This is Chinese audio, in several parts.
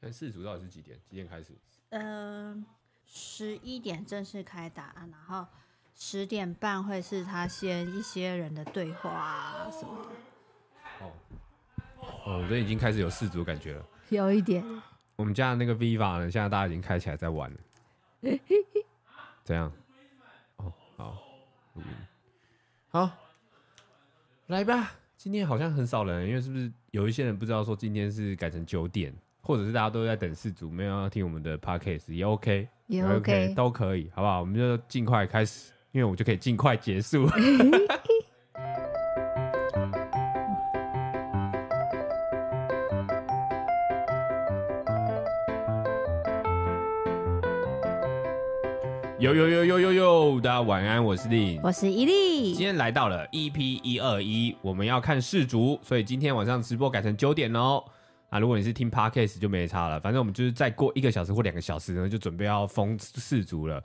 那四组到底是几点？几点开始？嗯，十一点正式开打，然后十点半会是他先一些人的对话啊什么的。哦，哦，我这已经开始有四组感觉了，有一点。我们家的那个 Viva 呢，现在大家已经开起来在玩了。怎样？哦，好，好，来吧。今天好像很少人，因为是不是有一些人不知道说今天是改成九点？或者是大家都在等世足，没有要听我们的 podcast 也 OK，也 OK，, 也 OK 都可以，好不好？我们就尽快开始，因为我就可以尽快结束。有有有有有有，大家晚安，我是丽，我是伊利，今天来到了 EP 一二一，我们要看世足，所以今天晚上直播改成九点哦。啊，如果你是听 Podcast 就没差了，反正我们就是再过一个小时或两个小时呢，就准备要封四足了。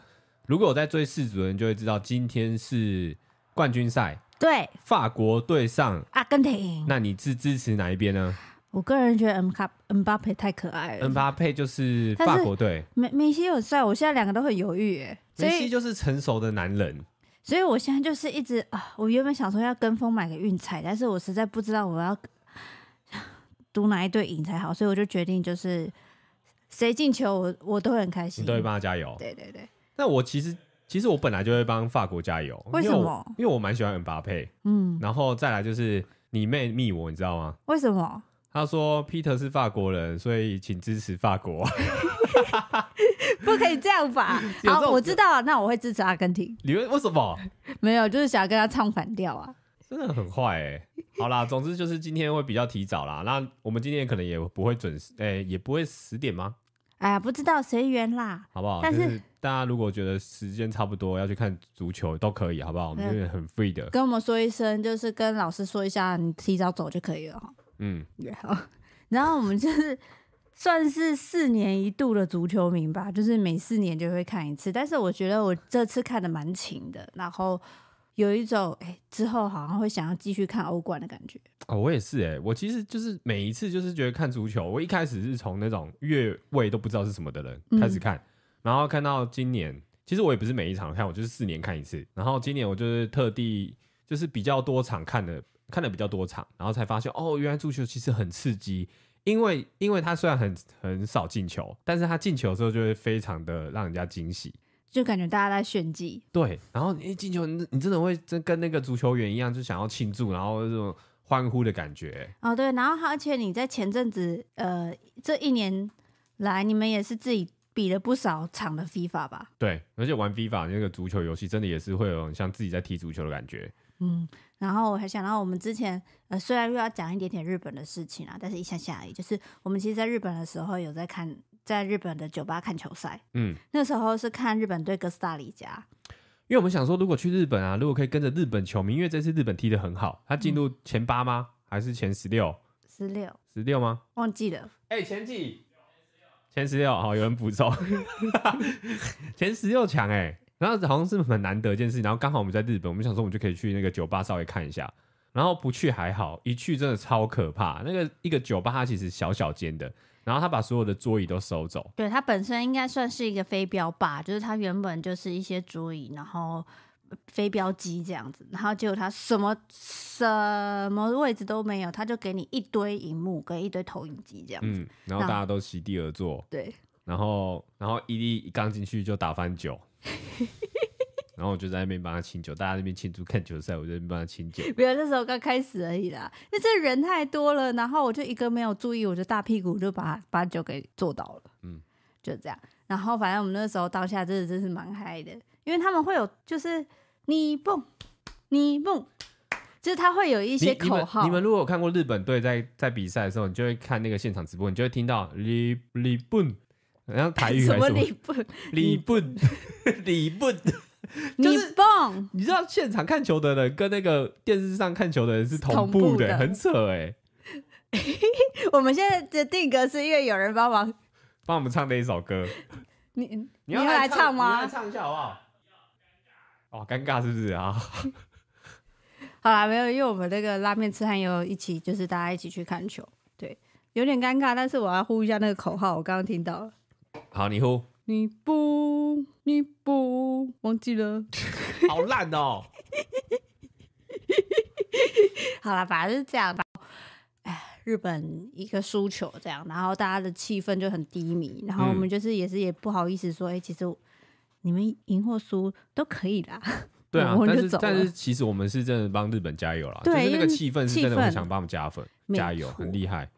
如果我在追四足的人就会知道，今天是冠军赛，对，法国对上阿根廷。那你是支持哪一边呢？我个人觉得恩卡恩巴佩太可爱了，恩巴佩就是法国队，梅梅西有帅，我现在两个都很犹豫，哎，梅西就是成熟的男人，所以我现在就是一直啊，我原本想说要跟风买个运彩，但是我实在不知道我要。赌哪一队赢才好，所以我就决定就是谁进球我，我我都很开心，你都会帮他加油。对对对。那我其实其实我本来就会帮法国加油，为什么？因为我蛮喜欢恩巴佩，嗯，然后再来就是你妹密我，你知道吗？为什么？他说 Peter 是法国人，所以请支持法国。不可以这样吧？好，我知道了，那我会支持阿根廷。你为为什么？没有，就是想要跟他唱反调啊。真的很坏哎、欸！好啦，总之就是今天会比较提早啦。那我们今天可能也不会准时，哎、欸，也不会十点吗？哎呀，不知道随缘啦，好不好？但是、是、大家如果觉得时间差不多要去看足球都可以，好不好？我们这边很 free 的，跟我们说一声，就是跟老师说一下，你提早走就可以了哈。嗯，好。然后我们就是算是四年一度的足球迷吧，就是每四年就会看一次。但是我觉得我这次看的蛮勤的，然后。有一种哎、欸，之后好像会想要继续看欧冠的感觉哦。我也是哎、欸，我其实就是每一次就是觉得看足球，我一开始是从那种越位都不知道是什么的人开始看，嗯、然后看到今年，其实我也不是每一场看，我就是四年看一次。然后今年我就是特地就是比较多场看的，看的比较多场，然后才发现哦，原来足球其实很刺激，因为因为它虽然很很少进球，但是他进球的时候就会非常的让人家惊喜。就感觉大家在炫技，对，然后一进球，你你真的会真跟那个足球员一样，就想要庆祝，然后这种欢呼的感觉。哦，对，然后而且你在前阵子，呃，这一年来，你们也是自己比了不少场的 FIFA 吧？对，而且玩 FIFA 那个足球游戏，真的也是会有像自己在踢足球的感觉。嗯，然后我还想到我们之前，呃，虽然又要讲一点点日本的事情啊，但是一下下而已，就是我们其实在日本的时候有在看。在日本的酒吧看球赛，嗯，那时候是看日本对哥斯达黎加，因为我们想说，如果去日本啊，如果可以跟着日本球迷，因为这次日本踢得很好，他进入前八吗？嗯、还是前十六？十六？十六吗？忘记了。哎、欸，前几？前十六？好，有人补充，前十六强哎，然后好像是很难得一件事，然后刚好我们在日本，我们想说我们就可以去那个酒吧稍微看一下，然后不去还好，一去真的超可怕。那个一个酒吧它其实小小间的。然后他把所有的桌椅都收走。对，它本身应该算是一个飞镖吧，就是它原本就是一些桌椅，然后飞镖机这样子，然后结果他什么什么位置都没有，他就给你一堆荧幕跟一堆投影机这样子。嗯，然后大家都席地而坐。对。然后，然后伊利一刚进去就打翻酒。然后我就在那边帮他清酒，大家那边庆祝看球赛，我就在那边帮他清酒。没有，那时候刚开始而已啦，因为这人太多了，然后我就一个没有注意，我就大屁股就把把酒给坐倒了。嗯，就这样。然后反正我们那时候当下真的真是蛮嗨的，因为他们会有就是你蹦你蹦，就是他会有一些口号。你们，如果有看过日本队在在比赛的时候，你就会看那个现场直播，你就会听到你你蹦，然后台语还是什么你蹦你蹦 你蹦。就是、你棒！你知道现场看球的人跟那个电视上看球的人是同步的，很扯哎、欸。我们现在的定格是因为有人帮忙帮我们唱的一首歌。你你要来唱吗？你来唱一下好不好？哦，尴尬是不是啊？好啦，没有，因为我们那个拉面吃汉有一起，就是大家一起去看球。对，有点尴尬，但是我要呼一下那个口号，我刚刚听到了。好，你呼。你不，你不忘记了，好烂哦。好了，反正是这样吧。哎，日本一个输球这样，然后大家的气氛就很低迷，然后我们就是也是也不好意思说，哎、其实你们赢或输都可以啦。对啊，但是但是其实我们是真的帮日本加油了，就是那个气氛是真的，我想帮我们加分加油，很厉害。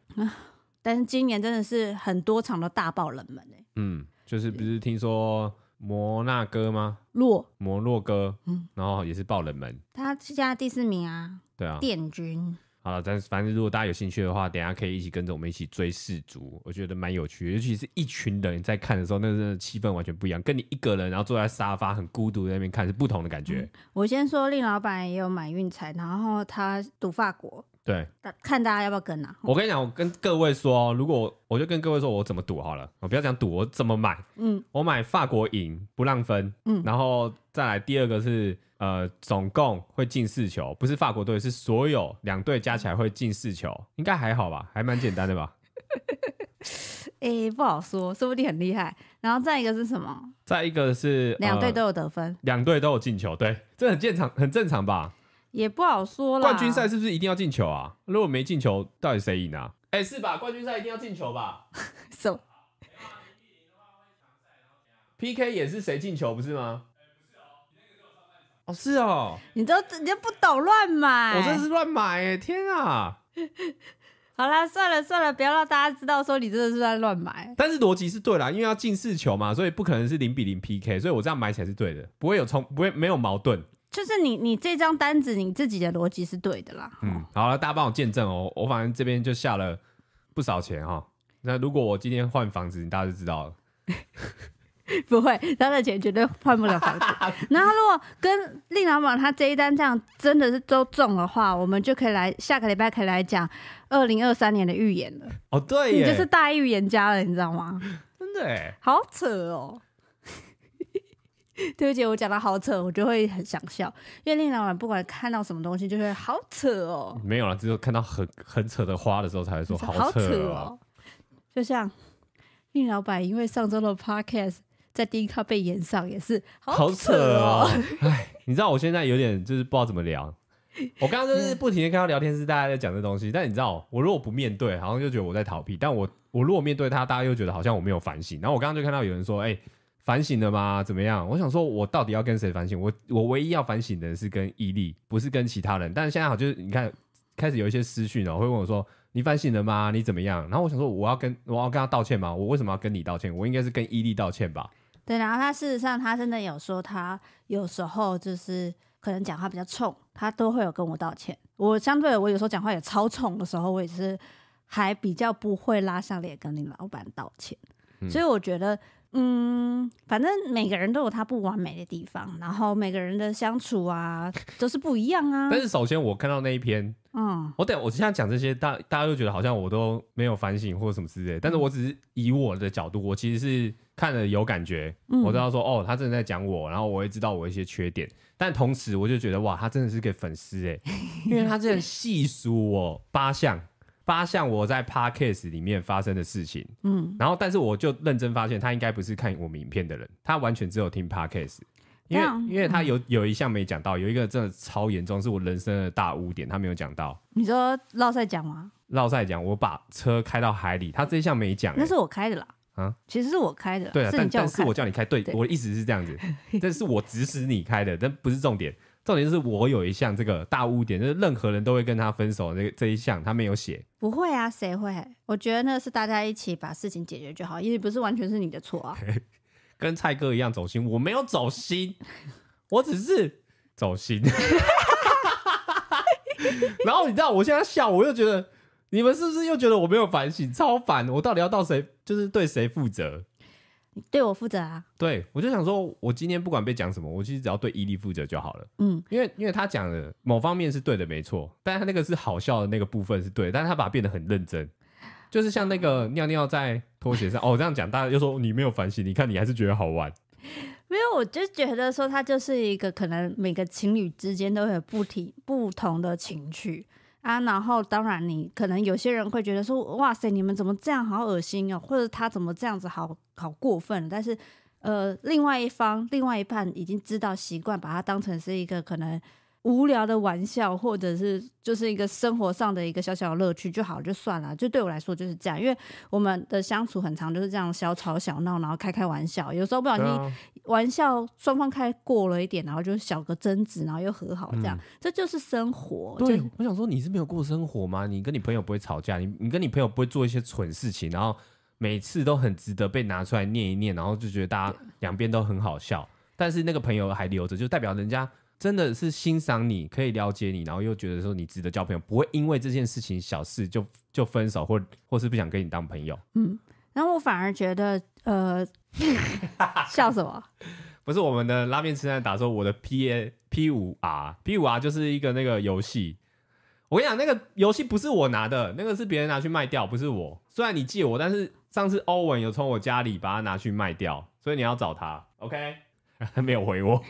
但是今年真的是很多场都大爆冷门哎、欸。嗯，就是不是听说摩纳哥吗？洛摩洛哥，嗯，然后也是爆冷门。他现在第四名啊。对啊。殿军。好了，但是反正如果大家有兴趣的话，等下可以一起跟着我们一起追世足，我觉得蛮有趣的，尤其是一群人在看的时候，那真的气氛完全不一样，跟你一个人然后坐在沙发很孤独在那边看是不同的感觉。嗯、我先说，令老板也有买运彩，然后他赌法国，对，看大家要不要跟啊？我跟你讲，我跟各位说，如果我就跟各位说我怎么赌好了，我不要讲赌，我怎么买？嗯，我买法国赢不让分，嗯，然后再来第二个是。呃，总共会进四球，不是法国队，是所有两队加起来会进四球，应该还好吧？还蛮简单的吧？哎、欸，不好说，说不定很厉害。然后再一个是什么？再一个是两队都有得分，两、呃、队都有进球，对，这很正常，很正常吧？也不好说啦。冠军赛是不是一定要进球啊？如果没进球，到底谁赢啊？哎、欸，是吧？冠军赛一定要进球吧？什么？PK 也是谁进球不是吗？哦，是哦，你都你就不懂乱买，我真是乱买哎，天啊！好啦，算了算了，不要让大家知道说你真的是在乱买。但是逻辑是对啦，因为要进四球嘛，所以不可能是零比零 PK，所以我这样买起来是对的，不会有冲，不会没有矛盾。就是你你这张单子你自己的逻辑是对的啦。嗯，好了，大家帮我见证哦，我反正这边就下了不少钱哈。那如果我今天换房子，你大家就知道了。不会，他的钱绝对换不了房子。然后，如果跟令老板他这一单这样真的是都中的话，我们就可以来下个礼拜可以来讲二零二三年的预言了。哦，对，你就是大预言家了，你知道吗？真的哎，好扯哦！对不起，我讲的好扯，我就会很想笑，因为令老板不管看到什么东西，就会好扯哦。没有了，只有看到很很扯的花的时候才会说好扯哦。就像令老板，因为上周的 podcast。在第一套被延上也是好扯哦，哎，你知道我现在有点就是不知道怎么聊。我刚刚就是不停的看到聊天室大家在讲这东西，但你知道我如果不面对，好像就觉得我在逃避；但我我如果面对他，大家又觉得好像我没有反省。然后我刚刚就看到有人说：“哎，反省了吗？怎么样？”我想说，我到底要跟谁反省？我我唯一要反省的是跟伊利，不是跟其他人。但是现在好就是你看，开始有一些私讯哦，会问我说：“你反省了吗？你怎么样？”然后我想说，我要跟我要跟他道歉吗？我为什么要跟你道歉？我应该是跟伊利道歉吧。对，然后他事实上，他真的有说，他有时候就是可能讲话比较冲，他都会有跟我道歉。我相对我有时候讲话也超冲的时候，我也是还比较不会拉上脸跟你老板道歉。嗯、所以我觉得，嗯，反正每个人都有他不完美的地方，然后每个人的相处啊都是不一样啊。但是首先我看到那一篇，嗯，我等我现在讲这些，大大家都觉得好像我都没有反省或者什么之类，但是我只是以我的角度，我其实是。看了有感觉，我知道说哦，他真的在讲我，然后我也知道我一些缺点，但同时我就觉得哇，他真的是个粉丝哎，因为他这样细数我八项八项我在 Podcast 里面发生的事情，嗯，然后但是我就认真发现他应该不是看我们影片的人，他完全只有听 Podcast，因为因为他有有一项没讲到，有一个真的超严重，是我人生的大污点，他没有讲到。你说绕赛讲吗？绕赛讲，我把车开到海里，他这一项没讲，那是我开的啦。啊，其实是我开的，对啊，但但是我叫你开，对，对。我的意思是这样子，但是我指使你开的，但不是重点，重点是我有一项这个大污点，就是任何人都会跟他分手，这这一项他没有写，不会啊，谁会？我觉得那是大家一起把事情解决就好，因为不是完全是你的错啊，跟蔡哥一样走心，我没有走心，我只是走心，然后你知道我现在笑，我又觉得。你们是不是又觉得我没有反省，超烦？我到底要到谁，就是对谁负责？你对我负责啊？对，我就想说，我今天不管被讲什么，我其实只要对伊利负责就好了。嗯，因为因为他讲的某方面是对的，没错，但他那个是好笑的那个部分是对，但是他把它变得很认真，就是像那个尿尿在拖鞋上哦，这样讲大家就说你没有反省，你看你还是觉得好玩。没有，我就觉得说他就是一个可能每个情侣之间都会有不提不同的情绪。啊，然后当然你可能有些人会觉得说，哇塞，你们怎么这样，好恶心哦，或者他怎么这样子好，好好过分。但是，呃，另外一方，另外一半已经知道习惯，把它当成是一个可能。无聊的玩笑，或者是就是一个生活上的一个小小的乐趣就好，就算了。就对我来说就是这样，因为我们的相处很长，就是这样小吵小闹，然后开开玩笑。有时候不小心玩笑双方开过了一点，然后就小个争执，然后又和好，这样、嗯、这就是生活。对，就我想说你是没有过生活吗？你跟你朋友不会吵架，你你跟你朋友不会做一些蠢事情，然后每次都很值得被拿出来念一念，然后就觉得大家两边都很好笑，但是那个朋友还留着，就代表人家。真的是欣赏你，可以了解你，然后又觉得说你值得交朋友，不会因为这件事情小事就就分手，或或是不想跟你当朋友。嗯，然后我反而觉得，呃，笑什么？不是我们的拉面吃饭打说我的 P A P 五 R P 五 R 就是一个那个游戏。我跟你讲，那个游戏不是我拿的，那个是别人拿去卖掉，不是我。虽然你借我，但是上次欧文有从我家里把它拿去卖掉，所以你要找他。OK，他 没有回我。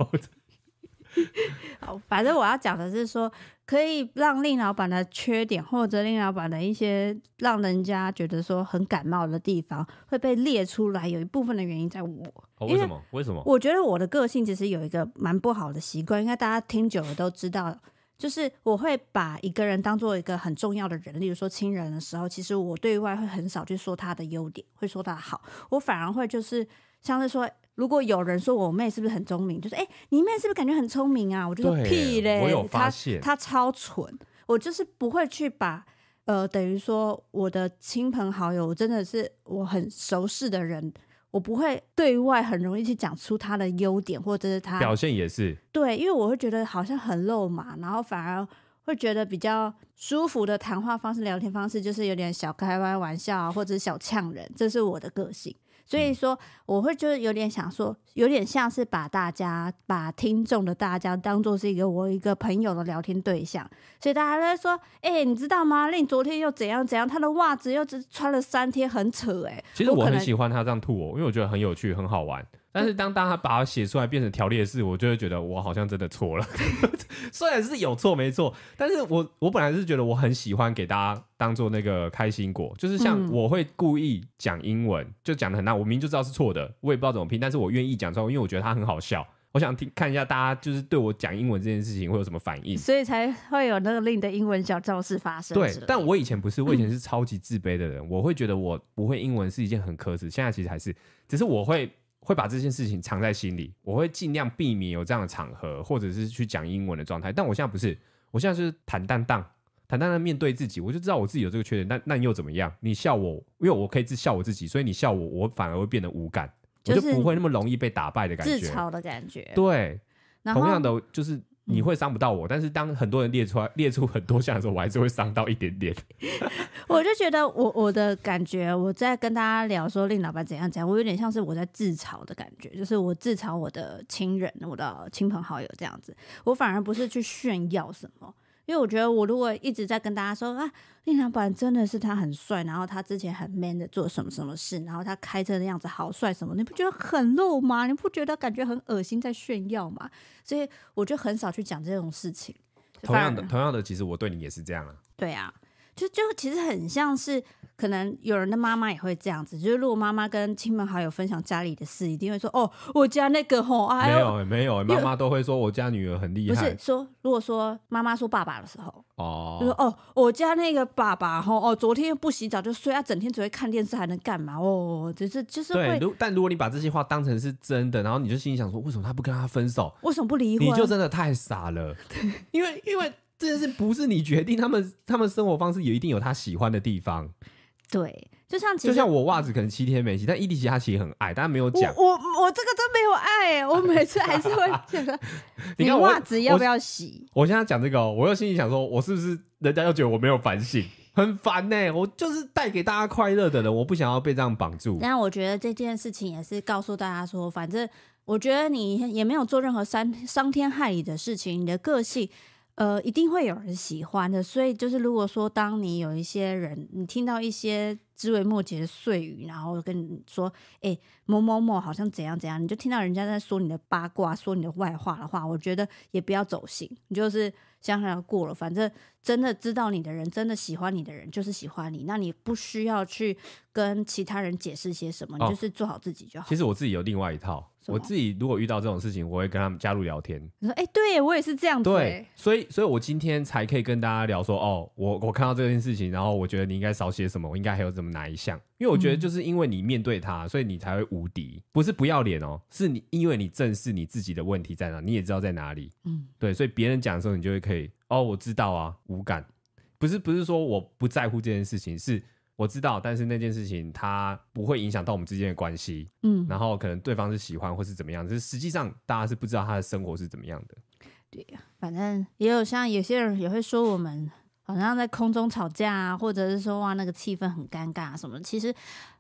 好，反正我要讲的是说，可以让令老板的缺点，或者令老板的一些让人家觉得说很感冒的地方，会被列出来。有一部分的原因在我，哦、为什么？为什么？我觉得我的个性其实有一个蛮不好的习惯，应该大家听久了都知道，就是我会把一个人当做一个很重要的人，例如说亲人的时候，其实我对外会很少去说他的优点，会说他好，我反而会就是像是说。如果有人说我妹是不是很聪明，就是哎、欸，你妹是不是感觉很聪明啊？我就说屁嘞，我有发现她超蠢。我就是不会去把呃，等于说我的亲朋好友，真的是我很熟识的人，我不会对外很容易去讲出他的优点，或者是他表现也是对，因为我会觉得好像很肉麻，然后反而会觉得比较舒服的谈话方式、聊天方式，就是有点小开玩玩笑啊，或者是小呛人，这是我的个性。所以说，我会就是有点想说，有点像是把大家、把听众的大家当做是一个我一个朋友的聊天对象，所以大家都在说，哎、欸，你知道吗？令昨天又怎样怎样，他的袜子又只穿了三天，很扯哎、欸。其实我很喜欢他这样吐我，因为我觉得很有趣，很好玩。但是当当他把它写出来变成条列式，我就会觉得我好像真的错了。虽然是有错没错，但是我我本来是觉得我很喜欢给大家当做那个开心果，就是像我会故意讲英文，就讲的很烂，我明明就知道是错的，我也不知道怎么拼，但是我愿意讲出来，因为我觉得它很好笑。我想听看一下大家就是对我讲英文这件事情会有什么反应，所以才会有那个令的英文小教室发生。对，但我以前不是，我以前是超级自卑的人，嗯、我会觉得我不会英文是一件很可耻，现在其实还是，只是我会。会把这件事情藏在心里，我会尽量避免有这样的场合，或者是去讲英文的状态。但我现在不是，我现在是坦荡荡、坦荡荡面对自己。我就知道我自己有这个缺点，但那又怎么样？你笑我，因为我可以自笑我自己，所以你笑我，我反而会变得无感，就是、我就不会那么容易被打败的感觉，自嘲的感觉。对，同样的就是。你会伤不到我，但是当很多人列出来列出很多项的时候，我还是会伤到一点点。我就觉得我我的感觉，我在跟大家聊说令老板怎样怎样，我有点像是我在自嘲的感觉，就是我自嘲我的亲人、我的亲朋好友这样子，我反而不是去炫耀什么。因为我觉得，我如果一直在跟大家说啊，令老板真的是他很帅，然后他之前很 man 的做什么什么事，然后他开车的样子好帅什么，你不觉得很露吗？你不觉得感觉很恶心，在炫耀吗？所以我就很少去讲这种事情。同样的，同样的，其实我对你也是这样啊。对啊。就就其实很像是，可能有人的妈妈也会这样子。就是如果妈妈跟亲朋好友分享家里的事，一定会说：“哦，我家那个吼，哎、没有没有，妈妈都会说我家女儿很厉害。”不是说，如果说妈妈说爸爸的时候，哦，就说：“哦，我家那个爸爸吼，哦，昨天又不洗澡就睡，他整天只会看电视，还能干嘛？哦，就是就是会。”对，但如果你把这些话当成是真的，然后你就心里想说：“为什么他不跟他分手？为什么不离婚？”你就真的太傻了，因为因为。这件事不是你决定，他们他们生活方式也一定有他喜欢的地方。对，就像就像我袜子可能七天没洗，但伊迪奇他其实很爱，但他没有讲。我我，我这个真没有爱，我每次还是会觉得，你袜子要不要洗？我，我现在讲这个，我又心里想说，我是不是人家又觉得我没有反省，很烦呢、欸？我就是带给大家快乐的人，我不想要被这样绑住。但我觉得这件事情也是告诉大家说，反正我觉得你也没有做任何伤伤天害理的事情，你的个性。呃，一定会有人喜欢的，所以就是如果说当你有一些人，你听到一些枝微末节的碎语，然后跟你说，哎、欸，某某某好像怎样怎样，你就听到人家在说你的八卦，说你的外话的话，我觉得也不要走心，你就是想想要过了，反正真的知道你的人，真的喜欢你的人，就是喜欢你，那你不需要去跟其他人解释些什么，你就是做好自己就好。其实我自己有另外一套。我自己如果遇到这种事情，我会跟他们加入聊天。你说，哎、欸，对我也是这样子。对，所以，所以我今天才可以跟大家聊说，哦，我我看到这件事情，然后我觉得你应该少写什么，我应该还有怎么哪一项？因为我觉得就是因为你面对他，所以你才会无敌，不是不要脸哦，是你因为你正视你自己的问题在哪，你也知道在哪里。嗯，对，所以别人讲的时候，你就会可以，哦，我知道啊，无感，不是不是说我不在乎这件事情，是。我知道，但是那件事情它不会影响到我们之间的关系，嗯，然后可能对方是喜欢或是怎么样，就是实际上大家是不知道他的生活是怎么样的。对呀，反正也有像有些人也会说我们好像在空中吵架啊，或者是说哇那个气氛很尴尬什么。其实，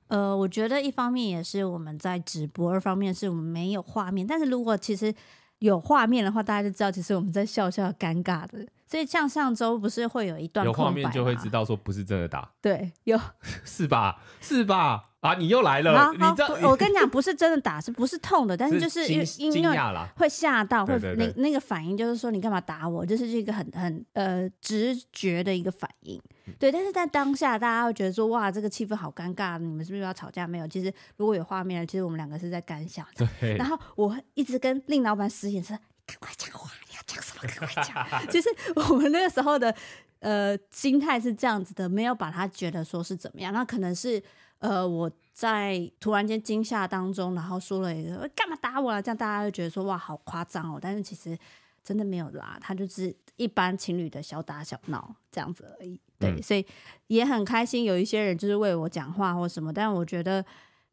呃，我觉得一方面也是我们在直播，二方面是我们没有画面。但是如果其实有画面的话，大家就知道其实我们在笑笑尴尬的。所以像上周不是会有一段有画面就会知道说不是真的打，对，有 是吧？是吧？啊，你又来了！你知道我跟你讲，不是真的打，是不是痛的？但是就是因为惊讶了，会吓到，会那那个反应就是说你干嘛打我？就是一个很很呃直觉的一个反应。对，但是在当下大家会觉得说哇，这个气氛好尴尬，你们是不是要吵架？没有，其实如果有画面，其实我们两个是在干 笑。对。然后我一直跟令老板使眼色，赶快讲话。讲什么？赶快讲！其 实我们那个时候的呃心态是这样子的，没有把他觉得说是怎么样。那可能是呃我在突然间惊吓当中，然后说了一个干嘛打我了？这样大家就觉得说哇好夸张哦。但是其实真的没有啦，他就是一般情侣的小打小闹这样子而已。对，嗯、所以也很开心，有一些人就是为我讲话或什么。但我觉得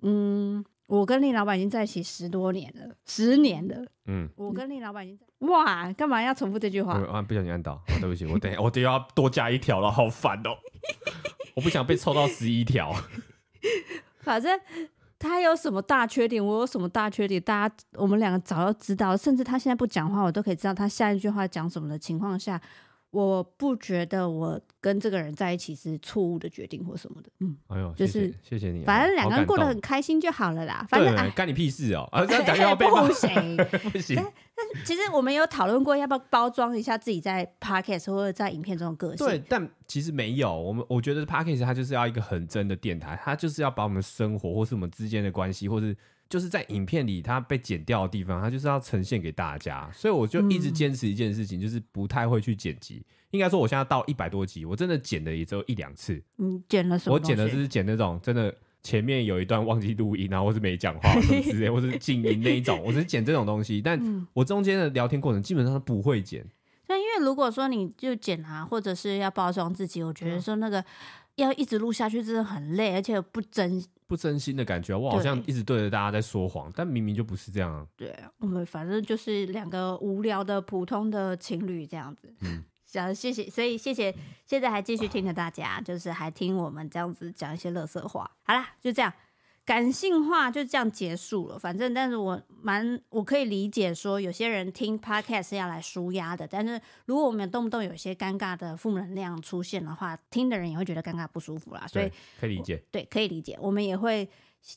嗯。我跟令老板已经在一起十多年了，十年了。嗯，我跟令老板已经在哇，干嘛要重复这句话？啊，不小心按到，对不起，我等下我等下要多加一条了，好烦哦！我不想被抽到十一条。反正他有什么大缺点，我有什么大缺点，大家我们两个早就知道，甚至他现在不讲话，我都可以知道他下一句话讲什么的情况下。我不觉得我跟这个人在一起是错误的决定或什么的，嗯，哎呦，就是谢谢你，反正两个人过得很开心就好了啦。反正干你屁事哦，啊，这样讲又要被骂，不行 不行。但其实我们有讨论过要不要包装一下自己在 podcast 或者在影片中的个性。对，但其实没有。我们我觉得 podcast 它就是要一个很真的电台，它就是要把我们生活或是我们之间的关系，或是。就是在影片里，它被剪掉的地方，它就是要呈现给大家，所以我就一直坚持一件事情，嗯、就是不太会去剪辑。应该说，我现在到一百多集，我真的剪的也只有一两次。嗯，剪了什么？我剪的就是剪那种真的前面有一段忘记录音，然后或是没讲话什么之类，或是 静音那一种，我是剪这种东西。但我中间的聊天过程基本上都不会剪。那、嗯、因为如果说你就剪啊，或者是要包装自己，我觉得说那个要一直录下去真的很累，而且不真。不真心的感觉，我好像一直对着大家在说谎，但明明就不是这样啊。对，我们反正就是两个无聊的普通的情侣这样子。嗯，想谢谢，所以谢谢，现在还继续听着大家，就是还听我们这样子讲一些乐色话。好啦，就这样。感性化就这样结束了，反正，但是我蛮我可以理解说，有些人听 podcast 是要来舒压的，但是如果我们动不动有些尴尬的负能量出现的话，听的人也会觉得尴尬不舒服啦，所以可以理解，对，可以理解，我们也会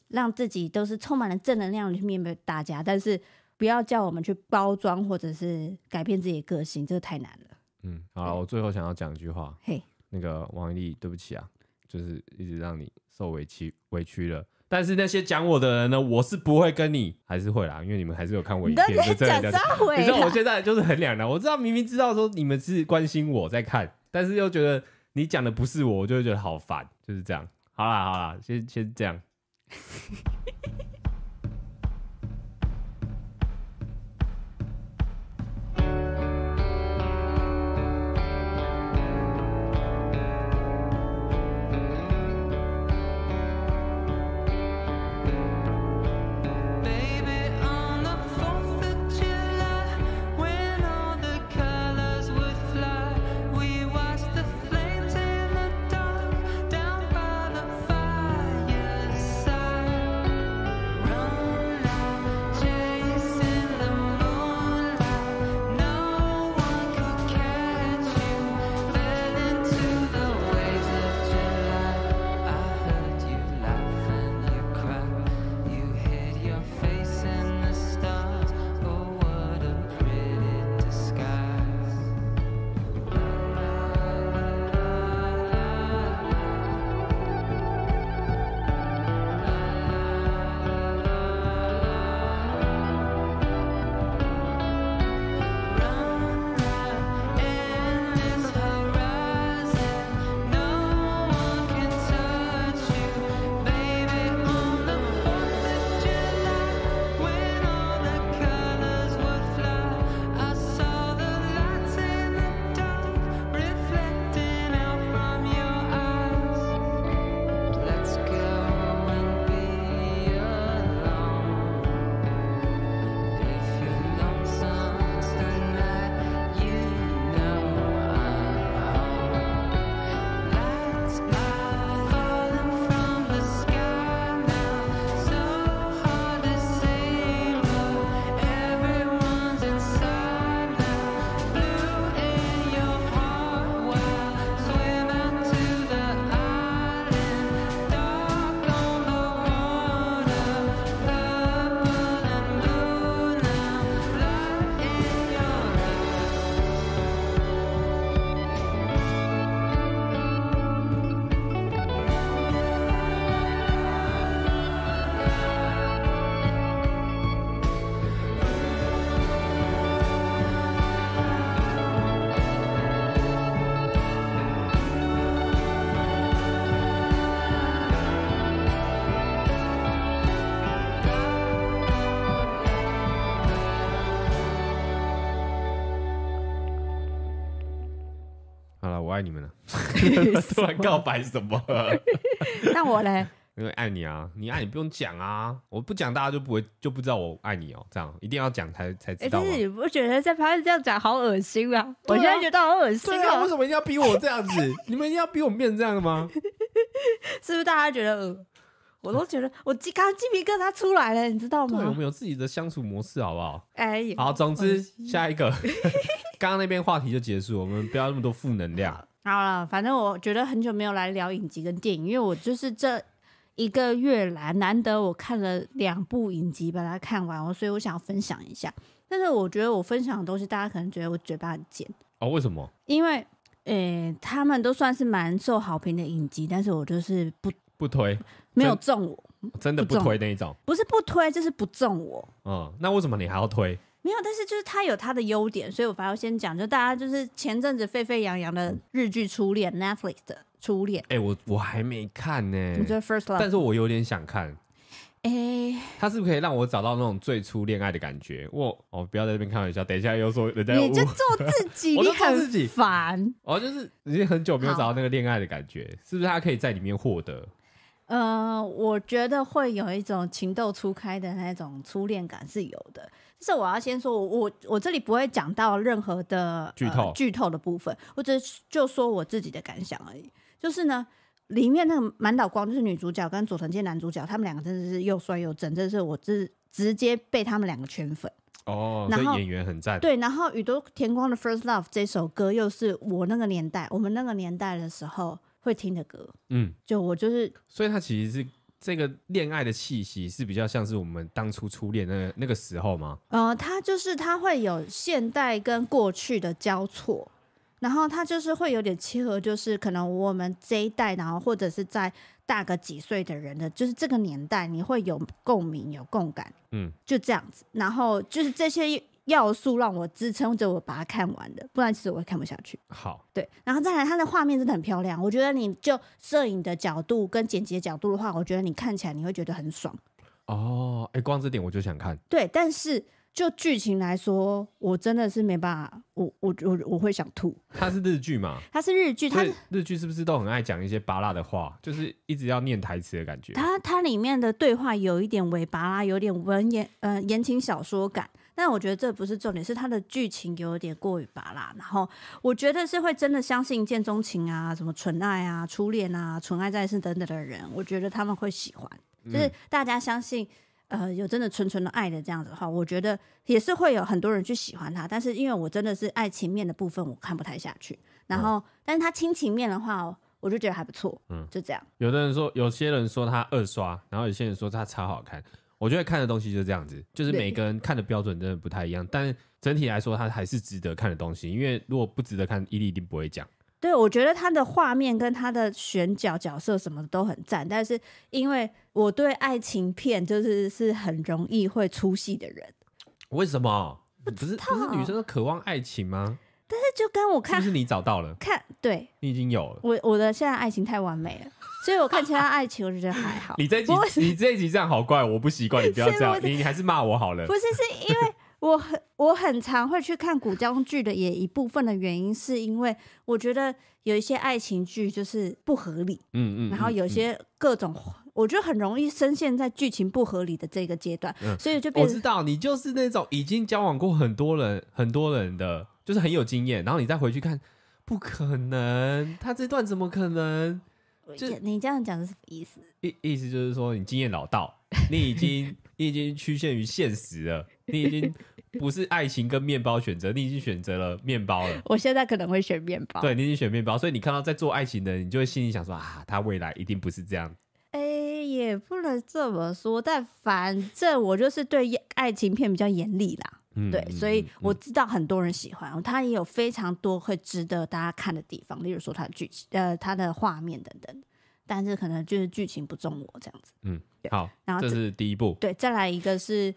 让自己都是充满了正能量去面对大家，但是不要叫我们去包装或者是改变自己的个性，这个太难了。嗯，好了，我最后想要讲一句话，嘿，那个王一丽，对不起啊，就是一直让你受委屈委屈了。但是那些讲我的人呢，我是不会跟你，还是会啦，因为你们还是有看我影片，就这里的。你知道我现在就是很两难，我知道明明知道说你们是关心我在看，但是又觉得你讲的不是我，我就会觉得好烦，就是这样。好啦好啦，先先这样。突然告白什么？那我嘞？因为爱你啊，你爱你不用讲啊，我不讲大家就不会就不知道我爱你哦，这样一定要讲才才知道。但是你不觉得在旁边这样讲好恶心啊？啊我现在觉得好恶心啊！为什么一定要逼我这样子？你们一定要逼我变成这样的吗？是不是大家觉得恶？我都觉得我鸡刚鸡皮疙瘩出来了，你知道吗？对，我们有自己的相处模式，好不好？哎，好，总之下一个，刚刚那边话题就结束，我们不要那么多负能量。好了，反正我觉得很久没有来聊影集跟电影，因为我就是这。一个月来难得我看了两部影集，把它看完，所以我想要分享一下。但是我觉得我分享的东西，大家可能觉得我嘴巴很贱哦。为什么？因为诶、欸，他们都算是蛮受好评的影集，但是我就是不不推，没有中我，真的不推那一种。不是不推，就是不中我。嗯，那为什么你还要推？没有，但是就是它有它的优点，所以我反而要先讲。就大家就是前阵子沸沸扬扬的日剧《初恋》，Netflix 的。初恋，哎、欸，我我还没看呢、欸。你觉得 First Love？但是我有点想看。哎、欸，他是不是可以让我找到那种最初恋爱的感觉？我哦，不要在这边开玩笑，等一下又说人家你就做自 己，我就做自己，烦。哦，就是已经很久没有找到那个恋爱的感觉，是不是？他可以在里面获得？呃，我觉得会有一种情窦初开的那种初恋感是有的。这我要先说，我我我这里不会讲到任何的剧透、呃、剧透的部分，我只是就说我自己的感想而已。就是呢，里面那个满岛光就是女主角跟佐藤健男主角，他们两个真的是又帅又正，真的是我直直接被他们两个圈粉哦。然后演员很赞，对。然后宇多田光的《First Love》这首歌又是我那个年代，我们那个年代的时候会听的歌。嗯，就我就是，所以他其实是这个恋爱的气息是比较像是我们当初初恋那个那个时候吗？呃，它就是它会有现代跟过去的交错。然后它就是会有点契合，就是可能我们这一代，然后或者是在大个几岁的人的，就是这个年代，你会有共鸣、有共感，嗯，就这样子。然后就是这些要素让我支撑着我把它看完的，不然其实我会看不下去。好，对。然后再来，它的画面真的很漂亮，我觉得你就摄影的角度跟剪辑的角度的话，我觉得你看起来你会觉得很爽。哦，哎，光这点我就想看。对，但是。就剧情来说，我真的是没办法，我我我我会想吐。它是日剧嘛？它是日剧，它日剧是不是都很爱讲一些巴拉的话，就是一直要念台词的感觉？它它里面的对话有一点伪巴拉，有点文言呃言情小说感，但我觉得这不是重点，是它的剧情有点过于拔拉。然后我觉得是会真的相信一见钟情啊，什么纯爱啊、初恋啊、纯爱在世等等的人，我觉得他们会喜欢，就是大家相信。呃，有真的纯纯的爱的这样子的话，我觉得也是会有很多人去喜欢他。但是因为我真的是爱情面的部分，我看不太下去。然后，嗯、但是他亲情面的话，我就觉得还不错。嗯，就这样。有的人说，有些人说他二刷，然后有些人说他超好看。我觉得看的东西就是这样子，就是每个人看的标准真的不太一样。但整体来说，它还是值得看的东西。因为如果不值得看，伊利一定不会讲。对，我觉得他的画面跟他的选角、角色什么的都很赞，但是因为我对爱情片就是是很容易会出戏的人。为什么？不是不是女生都渴望爱情吗？但是就跟我看，是不是你找到了？看，对，你已经有了。我我的现在爱情太完美了，所以我看其他爱情我就觉得还好。你这一集 你这一集这样好怪，我不习惯。你不要这样，你你还是骂我好了。不是，是因为。我很我很常会去看古装剧的，也一部分的原因是因为我觉得有一些爱情剧就是不合理，嗯嗯，然后有些各种，我觉得很容易深陷在剧情不合理的这个阶段，嗯，所以就变我知道你就是那种已经交往过很多人很多人的，就是很有经验，然后你再回去看，不可能，他这段怎么可能？就你这样讲是什么意思？意意思就是说你经验老道，你已经 你已经趋限于现实了，你已经。不是爱情跟面包选择，你已经选择了面包了。我现在可能会选面包。对，你已经选面包，所以你看到在做爱情的人，你就会心里想说啊，他未来一定不是这样。哎、欸，也不能这么说，但反正我就是对爱情片比较严厉啦。嗯，对，所以我知道很多人喜欢，他也有非常多会值得大家看的地方，例如说他的剧情、呃，他的画面等等。但是可能就是剧情不中我这样子。嗯，好，然后这，这是第一部。对，再来一个是。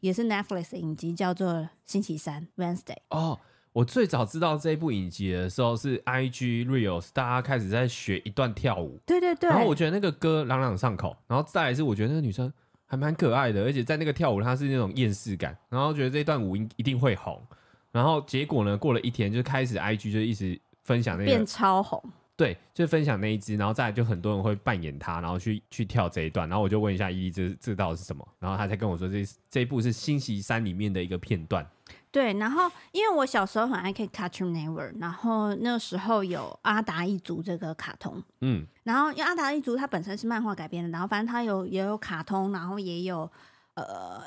也是 Netflix 影集，叫做《星期三》（Wednesday）。哦，我最早知道这一部影集的时候是 IG Reels，大家开始在学一段跳舞。对对对。然后我觉得那个歌朗朗上口，然后再来是我觉得那个女生还蛮可爱的，而且在那个跳舞他是那种厌世感，然后觉得这段舞一一定会红。然后结果呢，过了一天就开始 IG 就一直分享那个变超红。对，就分享那一支，然后再来就很多人会扮演他，然后去去跳这一段，然后我就问一下伊伊，这这到底是什么？然后他才跟我说这这一部是《星期三》里面的一个片段。对，然后因为我小时候很爱看《Cartoon Network》，然后那时候有阿达一族这个卡通，嗯，然后因为阿达一族它本身是漫画改编的，然后反正它有也有卡通，然后也有呃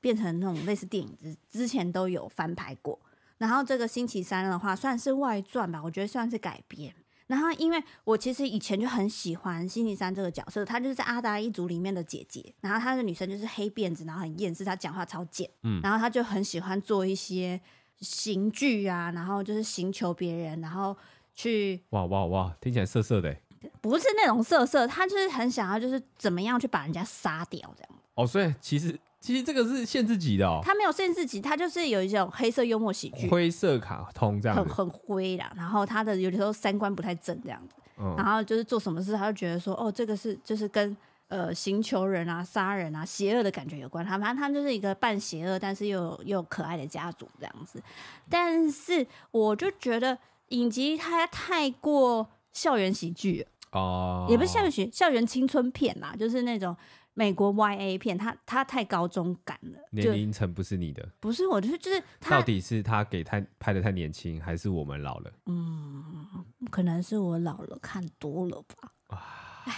变成那种类似电影之之前都有翻拍过，然后这个《星期三》的话算是外传吧，我觉得算是改编。然后，因为我其实以前就很喜欢星期三这个角色，她就是在阿达一族里面的姐姐。然后她的女生就是黑辫子，然后很厌世，她讲话超贱。嗯，然后她就很喜欢做一些刑具啊，然后就是刑求别人，然后去哇哇哇，听起来色色的。不是那种色色，她就是很想要，就是怎么样去把人家杀掉这样。哦，所以其实。其实这个是限制级的哦，他没有限制级，他就是有一种黑色幽默喜剧，灰色卡通这样子，很很灰啦。然后他的有的时候三观不太正这样子，嗯、然后就是做什么事，他就觉得说，哦，这个是就是跟呃行求人啊、杀人啊、邪恶的感觉有关。他反正他就是一个半邪恶，但是又有又有可爱的家族这样子。但是我就觉得影集它太过校园喜剧哦，也不是校园喜校园青春片啦，就是那种。美国 YA 片，他他太高中感了，年龄层不是你的，不是，我就是就是，到底是他给太拍的太年轻，还是我们老了？嗯，可能是我老了，看多了吧。唉。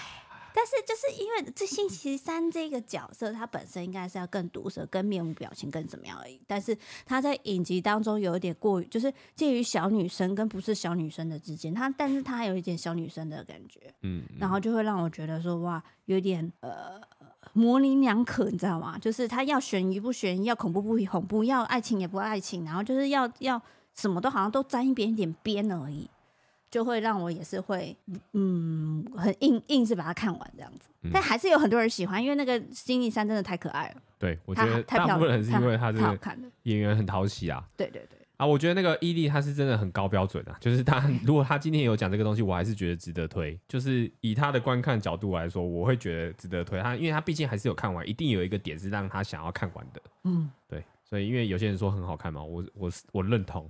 但是就是因为这星期三这个角色，他本身应该是要更毒舌、更面无表情、更怎么样而已。但是他在影集当中有一点过于，就是介于小女生跟不是小女生的之间。他，但是他还有一点小女生的感觉，嗯，然后就会让我觉得说，哇，有点呃模棱两可，你知道吗？就是他要悬疑不悬疑，要恐怖不恐怖，要爱情也不爱情，然后就是要要什么都好像都沾一点点边而已。就会让我也是会，嗯，很硬硬是把它看完这样子，嗯、但还是有很多人喜欢，因为那个星期三真的太可爱了。对，我觉得大部分人是因为他这个演员很讨喜啊。对对对。啊，我觉得那个伊利他是真的很高标准啊，就是他 如果他今天有讲这个东西，我还是觉得值得推。就是以他的观看角度来说，我会觉得值得推他，因为他毕竟还是有看完，一定有一个点是让他想要看完的。嗯，对，所以因为有些人说很好看嘛，我我我认同。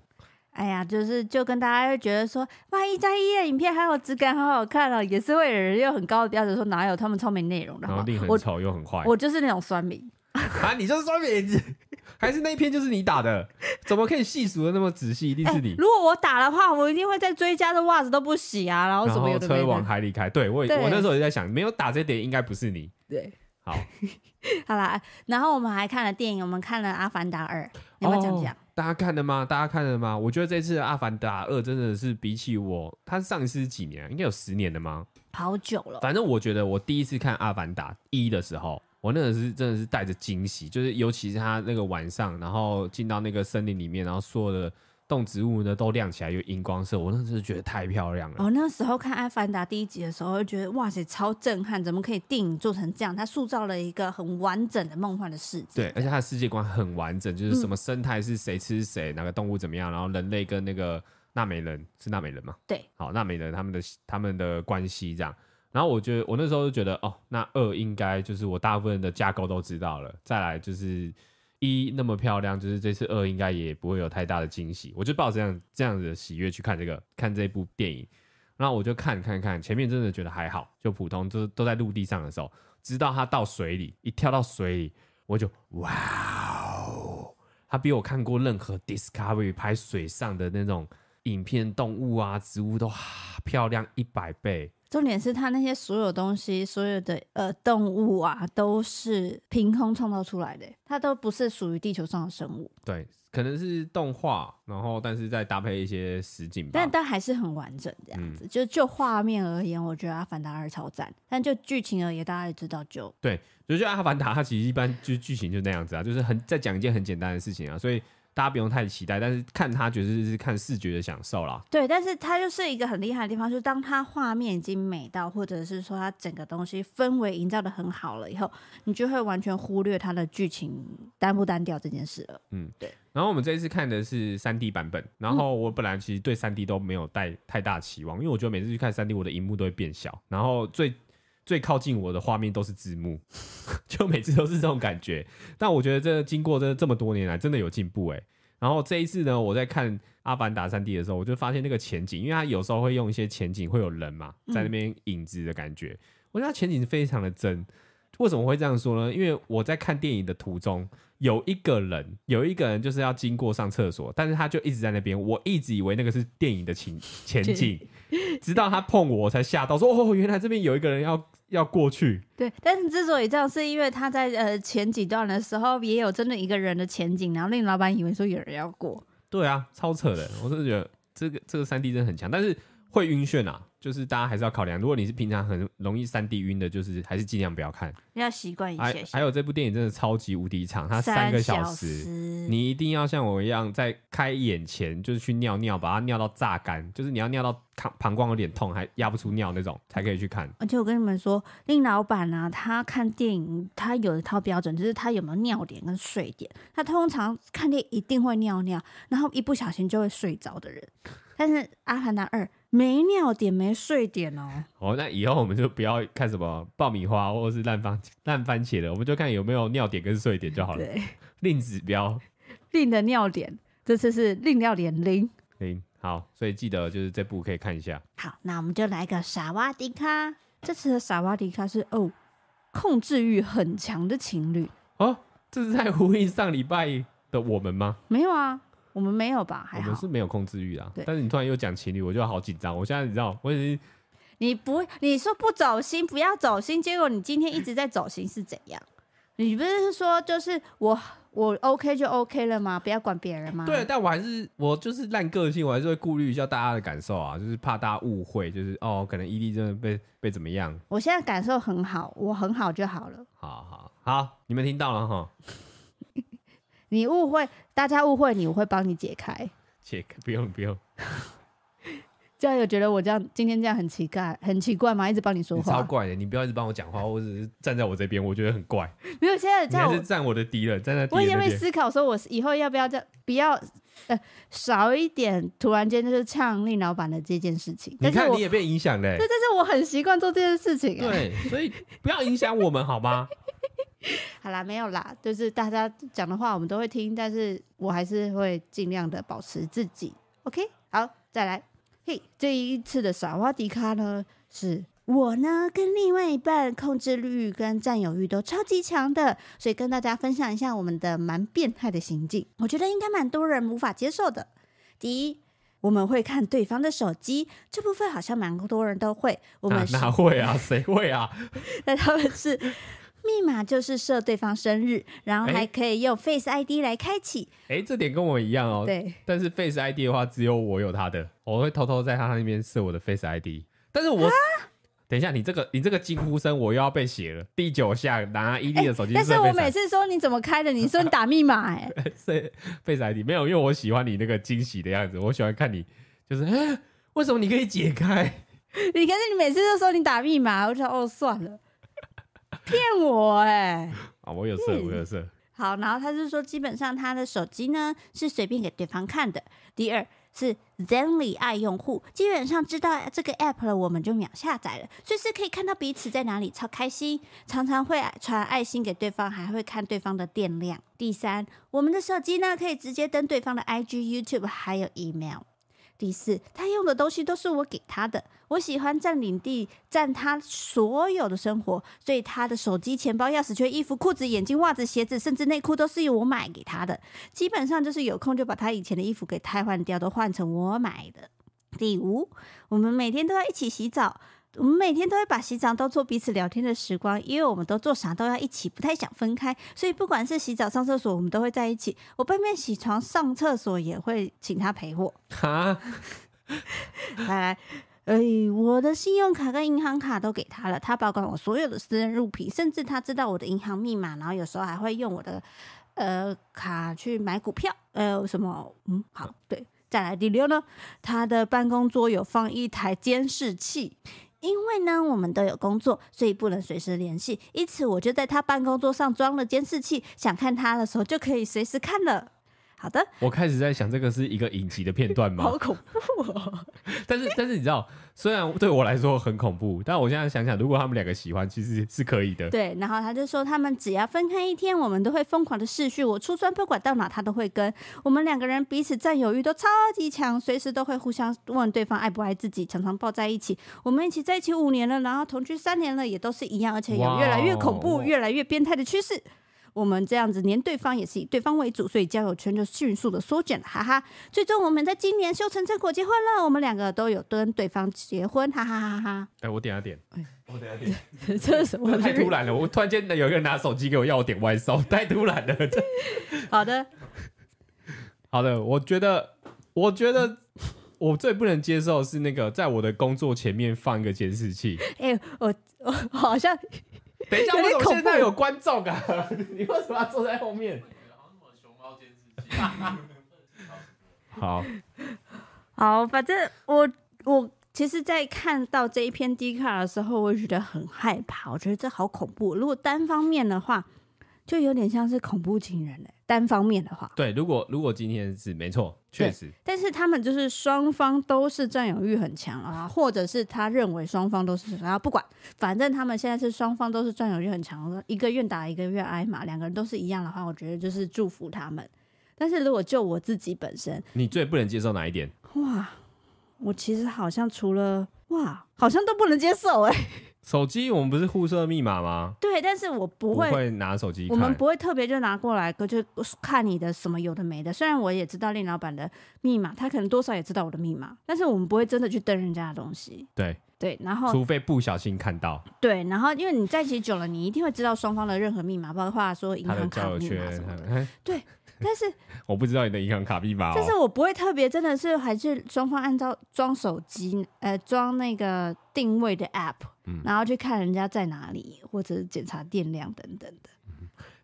哎呀，就是就跟大家会觉得说，哇，一加一的影片还有质感，好好看哦，也是会有人用很高的标准说哪有他们超没内容的，然后很丑又很坏。我就是那种酸民 啊，你就是酸民，还是那一篇就是你打的？怎么可以细数的那么仔细？一定是你。如果我打的话，我一定会在追加的袜子都不洗啊，然后什么。车往海里开，对我，对我那时候也在想，没有打这点应该不是你。对，好，好啦，然后我们还看了电影，我们看了《阿凡达二》，你要不要讲讲？大家看了吗？大家看了吗？我觉得这次《阿凡达二》真的是比起我，它上一次是几年？应该有十年了吗？好久了。反正我觉得我第一次看《阿凡达一》的时候，我那个是真的是带着惊喜，就是尤其是他那个晚上，然后进到那个森林里面，然后所有的。动植物呢都亮起来，有荧光色，我那时候觉得太漂亮了。哦，那时候看《阿凡达》第一集的时候，就觉得哇塞，超震撼！怎么可以电影做成这样？它塑造了一个很完整的梦幻的世界。对，而且它的世界观很完整，就是什么生态是谁吃谁，嗯、哪个动物怎么样，然后人类跟那个纳美人是纳美人吗？对，好，纳美人他们的他们的关系这样。然后我觉得我那时候就觉得哦，那二应该就是我大部分的架构都知道了，再来就是。一那么漂亮，就是这次二应该也不会有太大的惊喜。我就抱着这样这样子的喜悦去看这个看这部电影，然后我就看看看前面真的觉得还好，就普通，就是都在陆地上的时候，直到他到水里一跳到水里，我就哇哦，他比我看过任何 Discovery 拍水上的那种影片，动物啊植物都漂亮一百倍。重点是他那些所有东西，所有的呃动物啊，都是凭空创造出来的，它都不是属于地球上的生物。对，可能是动画，然后但是再搭配一些实景吧，但但还是很完整这样子。嗯、就就画面而言，我觉得《阿凡达二》超赞，但就剧情而言，大家也知道就对，就就《阿凡达》它其实一般就剧情就那样子啊，就是很在讲一件很简单的事情啊，所以。大家不用太期待，但是看它绝对是看视觉的享受啦。对，但是它就是一个很厉害的地方，就是当它画面已经美到，或者是说它整个东西氛围营造的很好了以后，你就会完全忽略它的剧情单不单调这件事了。嗯，对。然后我们这一次看的是三 D 版本，然后我本来其实对三 D 都没有带太大期望，因为我觉得每次去看三 D，我的荧幕都会变小，然后最最靠近我的画面都是字幕，就每次都是这种感觉。但我觉得这经过这这么多年来，真的有进步哎。然后这一次呢，我在看《阿凡达》三 D 的时候，我就发现那个前景，因为它有时候会用一些前景会有人嘛，在那边影子的感觉，嗯、我觉得它前景非常的真。为什么会这样说呢？因为我在看电影的途中，有一个人，有一个人就是要经过上厕所，但是他就一直在那边，我一直以为那个是电影的情前景，直到他碰我，我才吓到说，说哦，原来这边有一个人要。要过去，对，但是之所以这样，是因为他在呃前几段的时候也有真的一个人的前景，然后令老板以为说有人要过。对啊，超扯的，我真的觉得这个这个三 D 真的很强，但是会晕眩啊。就是大家还是要考量，如果你是平常很容易三 D 晕的，就是还是尽量不要看，要习惯一下。还还有这部电影真的超级无敌长，它三个小时，你一定要像我一样在开眼前就是去尿尿，把它尿到榨干，就是你要尿到膀膀胱有点痛还压不出尿那种才可以去看。而且我跟你们说，令老板啊，他看电影他有一套标准，就是他有没有尿点跟睡点。他通常看电影一定会尿尿，然后一不小心就会睡着的人。但是《阿凡达二》没尿点，没睡点哦。哦，那以后我们就不要看什么爆米花或者是烂番烂番茄了，我们就看有没有尿点跟睡点就好了。对，令指标，令的尿点，这次是令尿点零零。好，所以记得就是这部可以看一下。好，那我们就来个萨瓦迪卡。这次的萨瓦迪卡是哦，控制欲很强的情侣哦。这是在呼应上礼拜的我们吗？没有啊。我们没有吧？还好，我们是没有控制欲啊。对，但是你突然又讲情侣，我就好紧张。我现在你知道，我已经你不你说不走心，不要走心，结果你今天一直在走心是怎样？你不是说就是我我 OK 就 OK 了吗？不要管别人吗？对，但我还是我就是烂个性，我还是会顾虑一下大家的感受啊，就是怕大家误会，就是哦，可能伊利真的被被怎么样？我现在感受很好，我很好就好了。好好好，你们听到了哈。你误会，大家误会你，我会帮你解开。解开，不用不用。这样有觉得我这样今天这样很奇怪，很奇怪吗？一直帮你说话，超怪的。你不要一直帮我讲话，我只是站在我这边，我觉得很怪。没有，现在这样你是站我的敌人，站在敌人。我也会思考说，我以后要不要这样，不要呃少一点，突然间就是呛令老板的这件事情。你看你也被影响嘞。对，但是我很习惯做这件事情。对，所以不要影响我们，好吗？好啦，没有啦，就是大家讲的话我们都会听，但是我还是会尽量的保持自己。OK，好，再来。嘿，这一次的萨瓦迪卡呢，是我呢跟另外一半控制欲跟占有欲都超级强的，所以跟大家分享一下我们的蛮变态的行径，我觉得应该蛮多人无法接受的。第一，我们会看对方的手机，这部分好像蛮多人都会。我们哪会啊？谁会啊？那他们是。密码就是设对方生日，然后还可以用 Face ID 来开启。哎、欸，这点跟我一样哦。对，但是 Face ID 的话，只有我有他的，我会偷偷在他那边设我的 Face ID。但是我，啊、等一下，你这个你这个惊呼声，我又要被写了。第九下拿伊利的手机、欸，但是我每次说你怎么开的，你说你打密码、欸，哎，Face ID 没有，因为我喜欢你那个惊喜的样子，我喜欢看你，就是为什么你可以解开？你可是你每次都说你打密码，我就说哦算了。骗我哎、欸！啊，我有色，我有色。好，然后他就说，基本上他的手机呢是随便给对方看的。第二是 Zenly 爱用户，基本上知道这个 app 了，我们就秒下载了，随时可以看到彼此在哪里，超开心。常常会传爱心给对方，还会看对方的电量。第三，我们的手机呢可以直接登对方的 IG、YouTube 还有 email。第四，他用的东西都是我给他的。我喜欢占领地，占他所有的生活，所以他的手机、钱包、钥匙圈、衣服、裤子、眼镜、袜子、鞋子，甚至内裤都是由我买给他的。基本上就是有空就把他以前的衣服给汰换掉，都换成我买的。第五，我们每天都要一起洗澡。我们每天都会把洗澡当做彼此聊天的时光，因为我们都做啥都要一起，不太想分开，所以不管是洗澡、上厕所，我们都会在一起。我背面洗床、上厕所也会请他陪我。哈，来来，哎，我的信用卡跟银行卡都给他了，他保管我所有的私人物品，甚至他知道我的银行密码，然后有时候还会用我的呃卡去买股票，呃什么，嗯，好，对，再来第六呢，他的办公桌有放一台监视器。因为呢，我们都有工作，所以不能随时联系。因此，我就在他办公桌上装了监视器，想看他的时候就可以随时看了。好的，我开始在想，这个是一个影集的片段吗？好恐怖哦！但 是但是你知道，虽然对我来说很恐怖，但我现在想想，如果他们两个喜欢，其实是可以的。对，然后他就说，他们只要分开一天，我们都会疯狂的视讯。我出专不管到哪，他都会跟。我们两个人彼此占有欲都超级强，随时都会互相问对方爱不爱自己，常常抱在一起。我们一起在一起五年了，然后同居三年了，也都是一样，而且有越来越恐怖、越来越变态的趋势。我们这样子连对方也是以对方为主，所以交友圈就迅速的缩减了，哈哈。最终我们在今年修成正果结婚了，我们两个都有跟对方结婚，哈哈哈哈。哎，我点下点，哎，我点下点，这是什么？太突然了，我突然间有一个人拿手机给我要我点外送，太突然了。好的，好的，我觉得，我觉得我最不能接受是那个在我的工作前面放一个监视器。哎，我我好像。等一下，为什么现在有观众啊？你为什么要坐在后面？好，好，反正我我其实，在看到这一篇 D 卡的时候，我觉得很害怕。我觉得这好恐怖。如果单方面的话，就有点像是恐怖情人嘞。单方面的话，对，如果如果今天是没错，确实，但是他们就是双方都是占有欲很强啊，或者是他认为双方都是，然后不管，反正他们现在是双方都是占有欲很强，一个愿打一个愿挨嘛，两个人都是一样的话，我觉得就是祝福他们。但是如果就我自己本身，你最不能接受哪一点？哇，我其实好像除了哇，好像都不能接受哎、欸。手机我们不是互设密码吗？对，但是我不会，拿手机，我们不会特别就拿过来，就看你的什么有的没的。虽然我也知道令老板的密码，他可能多少也知道我的密码，但是我们不会真的去登人家的东西。对对，然后除非不小心看到。对，然后因为你在一起久了，你一定会知道双方的任何密码，包括说银行卡密码什么的。对。但是 我不知道你的银行卡密码，但是我不会特别，真的是还是双方按照装手机，呃，装那个定位的 app，嗯，然后去看人家在哪里，或者是检查电量等等的。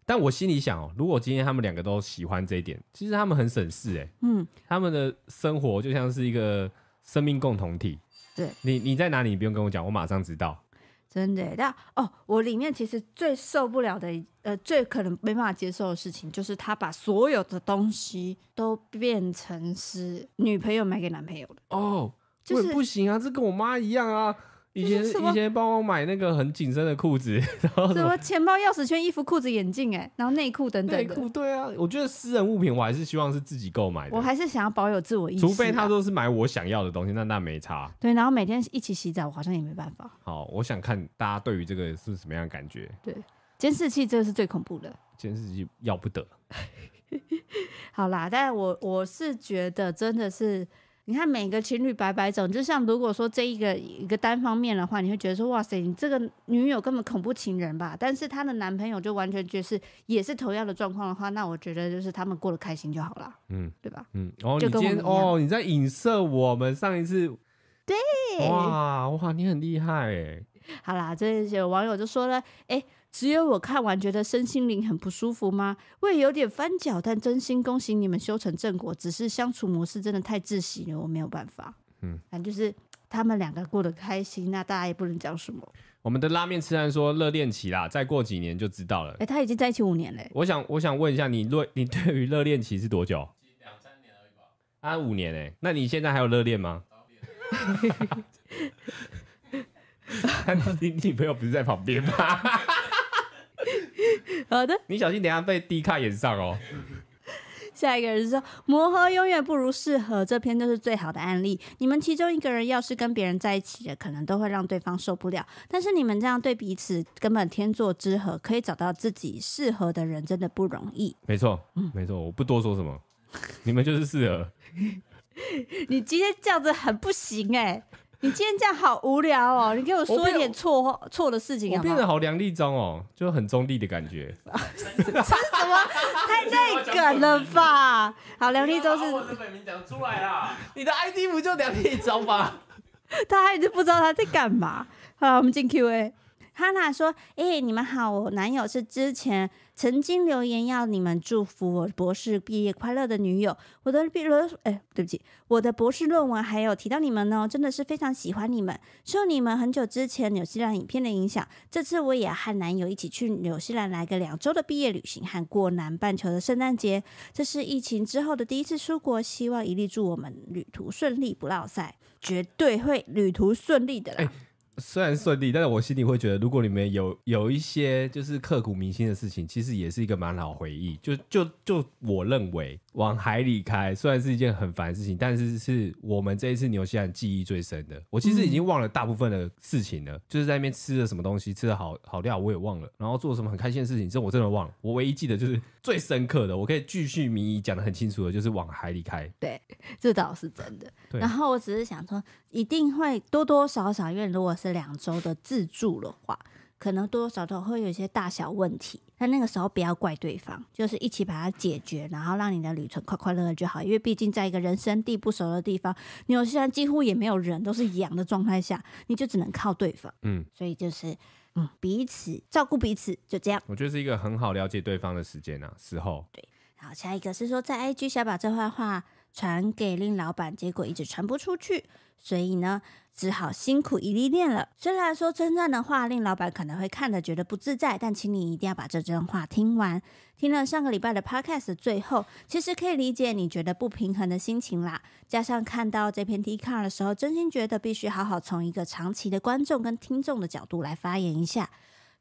但我心里想哦，如果今天他们两个都喜欢这一点，其实他们很省事哎，嗯，他们的生活就像是一个生命共同体。对，你你在哪里？你不用跟我讲，我马上知道。真的，但哦，我里面其实最受不了的，呃，最可能没办法接受的事情，就是他把所有的东西都变成是女朋友买给男朋友的。哦，就是不行啊，这跟我妈一样啊。以前以前帮我买那个很紧身的裤子，然后什么，钱包、钥匙圈、衣服、裤子、眼镜，哎，然后内裤等等内裤，对啊，我觉得私人物品我还是希望是自己购买的。我还是想要保有自我意识，除非他都是买我想要的东西，那那没差。对，然后每天一起洗澡，我好像也没办法。好，我想看大家对于这个是什么样的感觉。对，监视器这个是最恐怖的，监视器要不得。好啦，但我我是觉得真的是。你看每个情侣百百种，就像如果说这一个一个单方面的话，你会觉得说哇塞，你这个女友根本恐怖情人吧？但是她的男朋友就完全就是也是同样的状况的话，那我觉得就是他们过得开心就好了，嗯，对吧？嗯，哦，你今天哦，你在影射我们上一次，对，哇哇，你很厉害哎。好啦，这些网友就说了，哎。只有我看完觉得身心灵很不舒服吗？我也有点翻脚，但真心恭喜你们修成正果。只是相处模式真的太窒息了，我没有办法。嗯，反正就是他们两个过得开心，那大家也不能讲什么。我们的拉面吃饭说热恋期啦，再过几年就知道了。哎、欸，他已经在一起五年嘞。我想，我想问一下你，热你对于热恋期是多久？两三年而已吧。啊，五年哎，那你现在还有热恋吗？你 女朋友不是在旁边吗？好的，你小心等下被低卡眼上哦。下一个人说，磨合永远不如适合，这篇就是最好的案例。你们其中一个人要是跟别人在一起了，可能都会让对方受不了。但是你们这样对彼此根本天作之合，可以找到自己适合的人，真的不容易。没错，嗯，没错，我不多说什么，你们就是适合。你今天这样子很不行哎、欸。你今天这样好无聊哦！你给我说一点错话错的事情好好，我变得好梁立忠哦，就很中立的感觉。这是什么？太内梗了吧？好，梁立忠是。我的本名讲出来啦！你的 ID 不就梁立忠吗？他还是不知道他在干嘛。好，我们进 Q&A。哈娜说：“哎、欸，你们好，我男友是之前曾经留言要你们祝福我博士毕业快乐的女友。我的毕论，哎，对不起，我的博士论文还有提到你们呢，真的是非常喜欢你们。受你们很久之前纽西兰影片的影响，这次我也和男友一起去纽西兰来个两周的毕业旅行和过南半球的圣诞节。这是疫情之后的第一次出国，希望一力祝我们旅途顺利，不落赛，绝对会旅途顺利的啦。虽然顺利，但是我心里会觉得，如果里面有有一些就是刻骨铭心的事情，其实也是一个蛮好回忆。就就就我认为，往海里开虽然是一件很烦的事情，但是是我们这一次纽西兰记忆最深的。我其实已经忘了大部分的事情了，嗯、就是在那边吃了什么东西，吃的好好料我也忘了，然后做什么很开心的事情，这我真的忘了。我唯一记得就是最深刻的，我可以继续迷疑讲的很清楚的，就是往海里开。对，这倒是真的。然后我只是想说，一定会多多少少，因为如果是两周的自助的话，可能多多少少会有一些大小问题。但那个时候不要怪对方，就是一起把它解决，然后让你的旅程快快乐乐就好。因为毕竟在一个人生地不熟的地方，你有些人几乎也没有人，都是羊的状态下，你就只能靠对方。嗯，所以就是嗯，彼此照顾彼此，就这样。我觉得是一个很好了解对方的时间啊，时候。对，然后下一个是说，在 IG 小宝这番话传给令老板，结果一直传不出去。所以呢，只好辛苦一历练了。虽然说称赞的话令老板可能会看得觉得不自在，但请你一定要把这段话听完。听了上个礼拜的 podcast 最后，其实可以理解你觉得不平衡的心情啦。加上看到这篇 Dcard 的时候，真心觉得必须好好从一个长期的观众跟听众的角度来发言一下。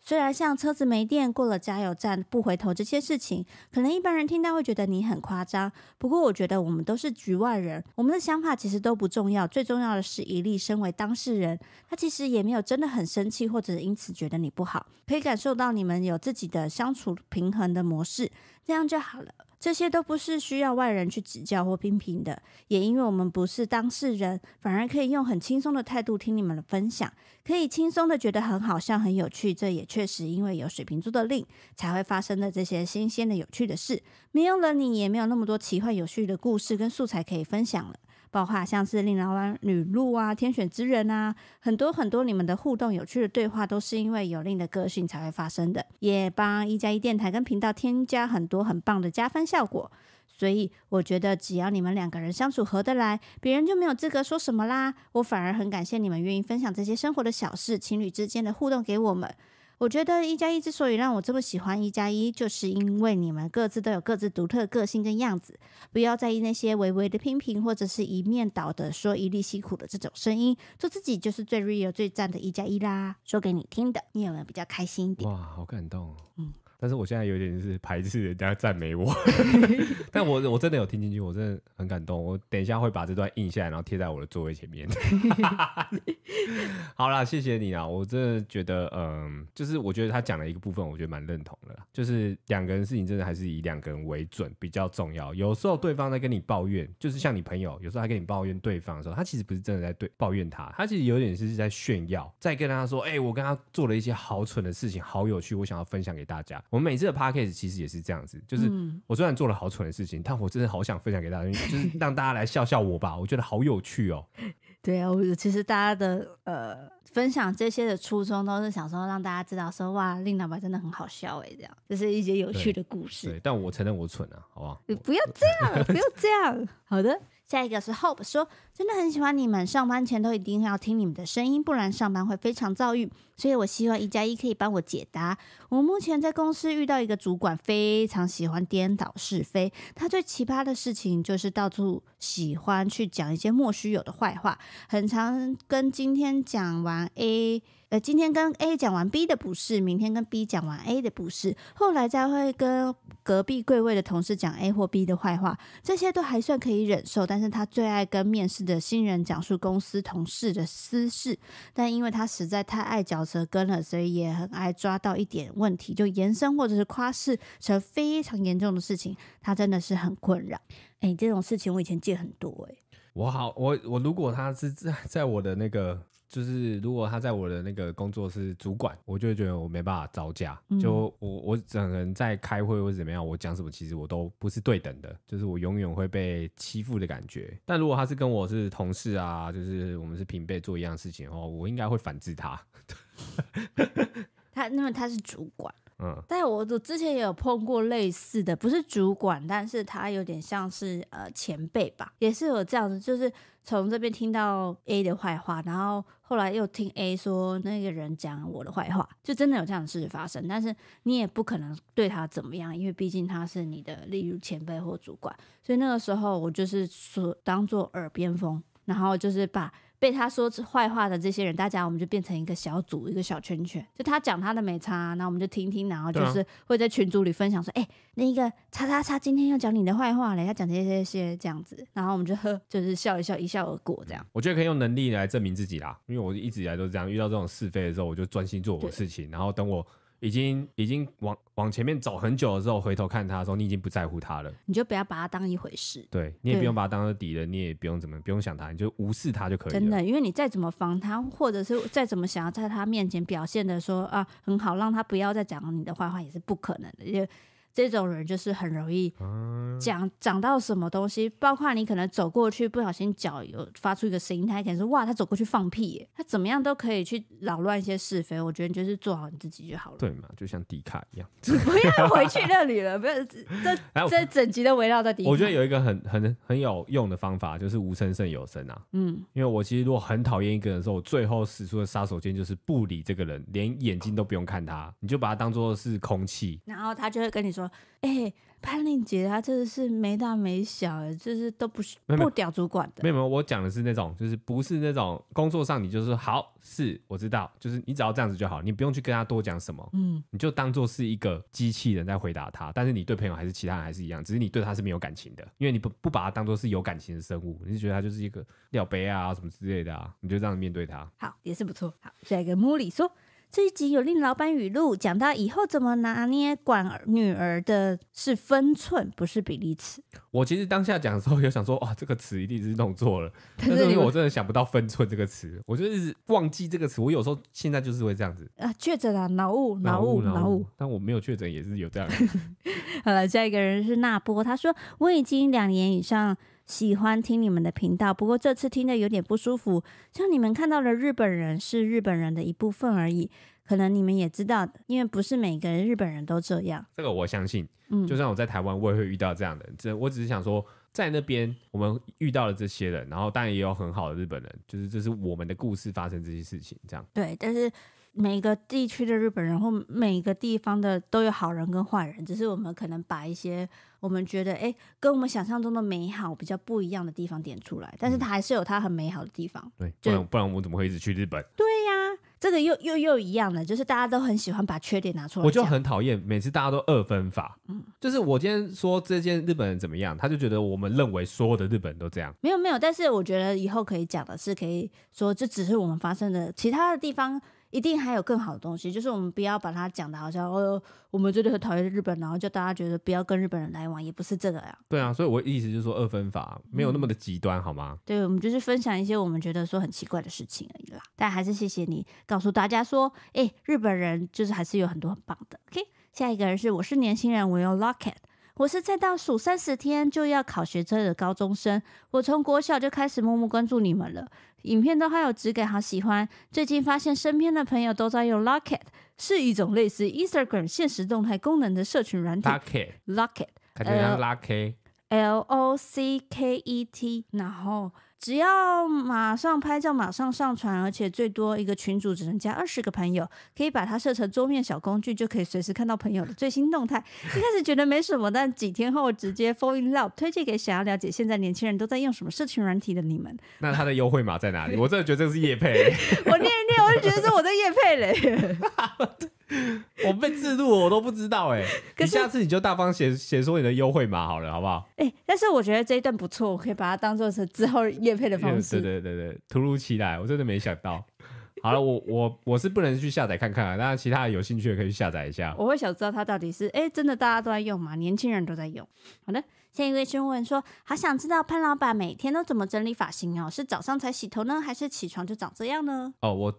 虽然像车子没电、过了加油站不回头这些事情，可能一般人听到会觉得你很夸张。不过我觉得我们都是局外人，我们的想法其实都不重要。最重要的是，一力身为当事人，他其实也没有真的很生气，或者因此觉得你不好，可以感受到你们有自己的相处平衡的模式，这样就好了。这些都不是需要外人去指教或批评的，也因为我们不是当事人，反而可以用很轻松的态度听你们的分享，可以轻松的觉得很好笑、很有趣。这也确实因为有水瓶座的令才会发生的这些新鲜的有趣的事，没有了你，也没有那么多奇幻有趣的故事跟素材可以分享了。包括像是令老板语录啊、天选之人啊，很多很多你们的互动有趣的对话，都是因为有令的个性才会发生的，也帮一加一电台跟频道添加很多很棒的加分效果。所以我觉得只要你们两个人相处合得来，别人就没有资格说什么啦。我反而很感谢你们愿意分享这些生活的小事、情侣之间的互动给我们。我觉得一加一之所以让我这么喜欢一加一，就是因为你们各自都有各自独特的个性跟样子。不要在意那些微微的批评，或者是一面倒的说一粒辛苦的这种声音。做自己就是最 real、最赞的一加一啦！说给你听的，你有没有比较开心一点？哇，好感动。嗯。但是我现在有点是排斥人家赞美我，但我我真的有听进去，我真的很感动。我等一下会把这段印下来，然后贴在我的座位前面。好啦，谢谢你啊！我真的觉得，嗯，就是我觉得他讲了一个部分，我觉得蛮认同的啦。就是两个人事情，真的还是以两个人为准比较重要。有时候对方在跟你抱怨，就是像你朋友，有时候他跟你抱怨对方的时候，他其实不是真的在对抱怨他，他其实有点是在炫耀，在跟他说：“哎、欸，我跟他做了一些好蠢的事情，好有趣，我想要分享给大家。”我们每次的 podcast 其实也是这样子，就是我虽然做了好蠢的事情，嗯、但我真的好想分享给大家，就是 让大家来笑笑我吧，我觉得好有趣哦。对啊，我其实大家的呃分享这些的初衷都是想说让大家知道说哇，令老板真的很好笑哎，这样就是一些有趣的故事。对，对，但我承认我蠢啊，好不好？你不要这样，不要这样。好的。下一个是 Hope 说，真的很喜欢你们，上班前都一定要听你们的声音，不然上班会非常躁郁。所以我希望一加一可以帮我解答。我目前在公司遇到一个主管，非常喜欢颠倒是非。他最奇葩的事情就是到处喜欢去讲一些莫须有的坏话，很常跟今天讲完 A。呃，今天跟 A 讲完 B 的不是，明天跟 B 讲完 A 的不是，后来再会跟隔壁柜位的同事讲 A 或 B 的坏话，这些都还算可以忍受。但是他最爱跟面试的新人讲述公司同事的私事，但因为他实在太爱讲舌根了，所以也很爱抓到一点问题就延伸或者是夸饰成非常严重的事情，他真的是很困扰。哎，这种事情我以前见很多哎。我好，我我如果他是在在我的那个。就是如果他在我的那个工作是主管，我就会觉得我没办法招架。嗯、就我我整个人在开会或者怎么样，我讲什么其实我都不是对等的，就是我永远会被欺负的感觉。但如果他是跟我是同事啊，就是我们是平辈做一样事情的话，我应该会反制他。他因为他是主管。嗯，但我我之前也有碰过类似的，不是主管，但是他有点像是呃前辈吧，也是有这样子，就是从这边听到 A 的坏话，然后后来又听 A 说那个人讲我的坏话，就真的有这样的事发生。但是你也不可能对他怎么样，因为毕竟他是你的，例如前辈或主管，所以那个时候我就是说当做耳边风，然后就是把。被他说坏话的这些人，大家我们就变成一个小组，一个小圈圈。就他讲他的没差，然后我们就听听，然后就是会在群组里分享说：“哎、啊欸，那个叉叉叉今天又讲你的坏话了，他讲这些这些这样子。”然后我们就呵，就是笑一笑，一笑而过这样。我觉得可以用能力来证明自己啦，因为我一直以来都是这样，遇到这种是非的时候，我就专心做我的事情，然后等我。已经已经往往前面走很久的时候，回头看他的时候，你已经不在乎他了。你就不要把他当一回事。对，你也不用把他当做敌人，你也不用怎么不用想他，你就无视他就可以了。真的，因为你再怎么防他，或者是再怎么想要在他面前表现的说啊很好，让他不要再讲你的坏话，也是不可能的。这种人就是很容易讲讲到什么东西，包括你可能走过去不小心脚有发出一个声音，他可能说哇，他走过去放屁耶，他怎么样都可以去扰乱一些是非。我觉得你就是做好你自己就好了。对嘛，就像迪卡一样，你不要回去那里了，不要这这整集都围绕在迪卡。我觉得有一个很很很有用的方法，就是无声胜有声啊。嗯，因为我其实如果很讨厌一个人的时候，我最后使出的杀手锏就是不理这个人，连眼睛都不用看他，你就把他当做是空气，然后他就会跟你说。哎、欸，潘玲姐她真的是没大没小，就是都不是不屌主管的。没有没有，我讲的是那种，就是不是那种工作上，你就是说好是，我知道，就是你只要这样子就好，你不用去跟他多讲什么，嗯，你就当做是一个机器人在回答他。但是你对朋友还是其他人还是一样，只是你对他是没有感情的，因为你不不把他当做是有感情的生物，你就觉得他就是一个料杯啊什么之类的啊，你就这样面对他。好，也是不错。好，下一个茉莉说。这一集有令老板语录，讲到以后怎么拿捏管女儿的是分寸，不是比例尺。我其实当下讲的时候，有想说，哇，这个词一定是弄错了。但是因为我真的想不到分寸这个词，我就一直忘记这个词。我有时候现在就是会这样子啊，确诊了，脑雾，脑雾，脑雾。但我没有确诊，也是有这样。好了，下一个人是纳波，他说我已经两年以上。喜欢听你们的频道，不过这次听的有点不舒服。像你们看到的日本人是日本人的一部分而已，可能你们也知道的，因为不是每个日本人都这样。这个我相信，嗯，就算我在台湾，我也会遇到这样的。这我只是想说，在那边我们遇到了这些人，然后当然也有很好的日本人，就是这是我们的故事发生这些事情，这样。对，但是。每个地区的日本人或每个地方的都有好人跟坏人，只是我们可能把一些我们觉得哎跟我们想象中的美好比较不一样的地方点出来，但是它还是有它很美好的地方。对，不然不然我们怎么会一直去日本？对呀、啊，这个又又又一样的，就是大家都很喜欢把缺点拿出来。我就很讨厌每次大家都二分法，嗯，就是我今天说这件日本人怎么样，他就觉得我们认为所有的日本人都这样。没有没有，但是我觉得以后可以讲的是，可以说这只是我们发生的其他的地方。一定还有更好的东西，就是我们不要把它讲的好像哦，我们真的很讨厌日本，然后就大家觉得不要跟日本人来往，也不是这个呀。对啊，所以我的意思就是说二分法没有那么的极端，嗯、好吗？对，我们就是分享一些我们觉得说很奇怪的事情而已啦。但还是谢谢你告诉大家说，哎，日本人就是还是有很多很棒的。OK，下一个人是我是年轻人，我用 Locket。我是在倒数三十天就要考学车的高中生，我从国小就开始默默关注你们了，影片都还有质感，好喜欢。最近发现身边的朋友都在用 Locket，是一种类似 Instagram 现实动态功能的社群软体。Locket，Locket，L O C K E T，然后。只要马上拍照，马上上传，而且最多一个群主只能加二十个朋友，可以把它设成桌面小工具，就可以随时看到朋友的最新动态。一开始觉得没什么，但几天后直接 fall in love，推荐给想要了解现在年轻人都在用什么社群软体的你们。那它的优惠码在哪里？我真的觉得这是叶配。我念一念，我就觉得说我在叶配嘞。我被制度，我都不知道哎。可是下次你就大方写写说你的优惠码好了，好不好？哎、欸，但是我觉得这一段不错，我可以把它当做是之后夜配的方式。对对对对，突如其来，我真的没想到。好了，我我我是不能去下载看看啊，那其他有兴趣的可以去下载一下。我会想知道它到底是哎、欸，真的大家都在用吗？年轻人都在用。好的，下一位询问说，好想知道潘老板每天都怎么整理发型哦？是早上才洗头呢，还是起床就长这样呢？哦，我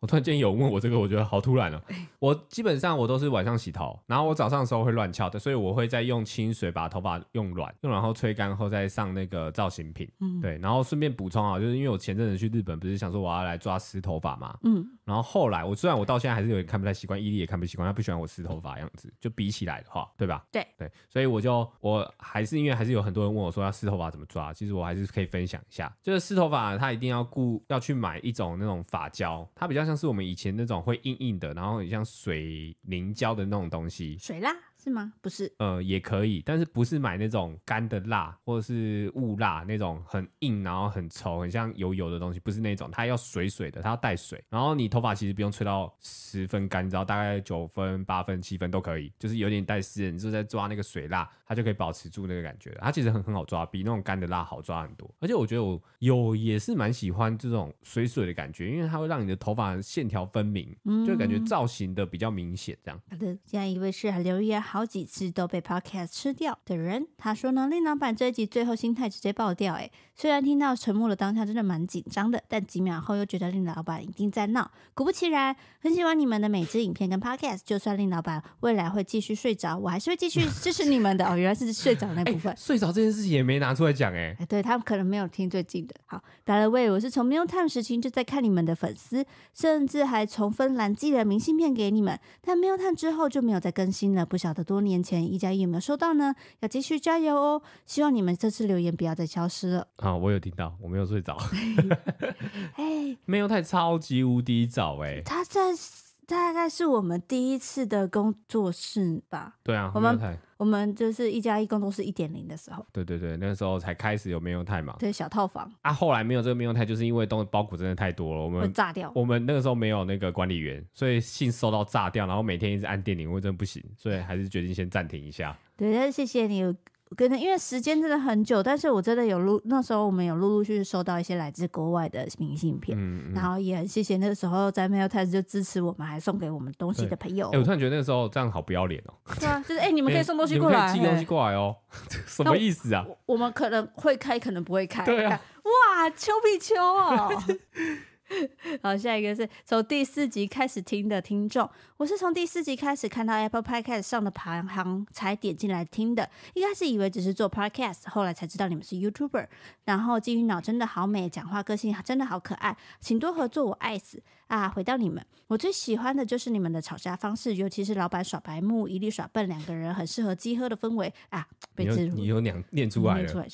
我突然间有问我这个，我觉得好突然哦。我基本上我都是晚上洗头，然后我早上的时候会乱翘的，所以我会再用清水把头发用软，用然后吹干后再上那个造型品。嗯，对，然后顺便补充啊，就是因为我前阵子去日本，不是想说我要来抓湿头发嘛。嗯，然后后来我虽然我到现在还是有点看不太习惯，伊利也看不习惯，他不喜欢我湿头发样子，就比起来的话，对吧？对对，所以我就我还是因为还是有很多人问我说要湿头发怎么抓，其实我还是可以分享一下，就是湿头发它一定要顾要去买一种那种发胶，它比较像是我们以前那种会硬硬的，然后很像水凝胶的那种东西，水蜡。是吗？不是，呃，也可以，但是不是买那种干的蜡或者是雾蜡那种很硬，然后很稠，很像油油的东西，不是那种，它要水水的，它要带水。然后你头发其实不用吹到十分干，你知道大概九分、八分、七分都可以，就是有点带湿，你就在抓那个水蜡，它就可以保持住那个感觉。它其实很很好抓，比那种干的蜡好抓很多。而且我觉得我有也是蛮喜欢这种水水的感觉，因为它会让你的头发线条分明，就感觉造型的比较明显。这样。好的，下一位是刘月。好几次都被 Podcast 吃掉的人，他说呢，令老板这一集最后心态直接爆掉，哎，虽然听到沉默的当下真的蛮紧张的，但几秒后又觉得令老板一定在闹。果不其然，很喜欢你们的每支影片跟 Podcast，就算令老板未来会继续睡着，我还是会继续支持你们的。哦，原来是睡着那部分，睡着这件事情也没拿出来讲，哎，对他们可能没有听最近的。好，By the way，我是从 Mealtime 时期就在看你们的粉丝，甚至还从芬兰寄了明信片给你们，但 Mealtime 之后就没有再更新了，不晓得多年前。一加一有没有收到呢？要继续加油哦！希望你们这次留言不要再消失了。啊，我有听到，我没有睡着。哎，没有太超级无敌早哎。他在大概是我们第一次的工作室吧？对啊，我们我们就是一加一工作室一点零的时候。对对对，那个时候才开始有没有太嘛？对，小套房啊。后来没有这个没有太，就是因为东包裹真的太多了，我们会炸掉。我们那个时候没有那个管理员，所以信收到炸掉，然后每天一直按电铃，我真的不行，所以还是决定先暂停一下。对，但是谢谢你。可能因为时间真的很久，但是我真的有录，那时候我们有陆陆续续收到一些来自国外的明信片，嗯嗯、然后也很谢谢那个时候在 Mailtime 就支持我们，还送给我们东西的朋友。哎，我突然觉得那个时候这样好不要脸哦。对啊，就是哎，你们可以送东西过来，寄东西过来哦，什么意思啊？我，我们可能会开，可能不会开。对啊，哇，丘比丘哦。好，下一个是从第四集开始听的听众，我是从第四集开始看到 Apple Podcast 上的排行才点进来听的，一开始以为只是做 Podcast，后来才知道你们是 YouTuber。然后金鱼脑真的好美，讲话个性真的好可爱，请多合作，我爱死啊！回到你们，我最喜欢的就是你们的吵架方式，尤其是老板耍白目，一律耍笨，两个人很适合鸡喝的氛围啊！被自你有两念出来了，出来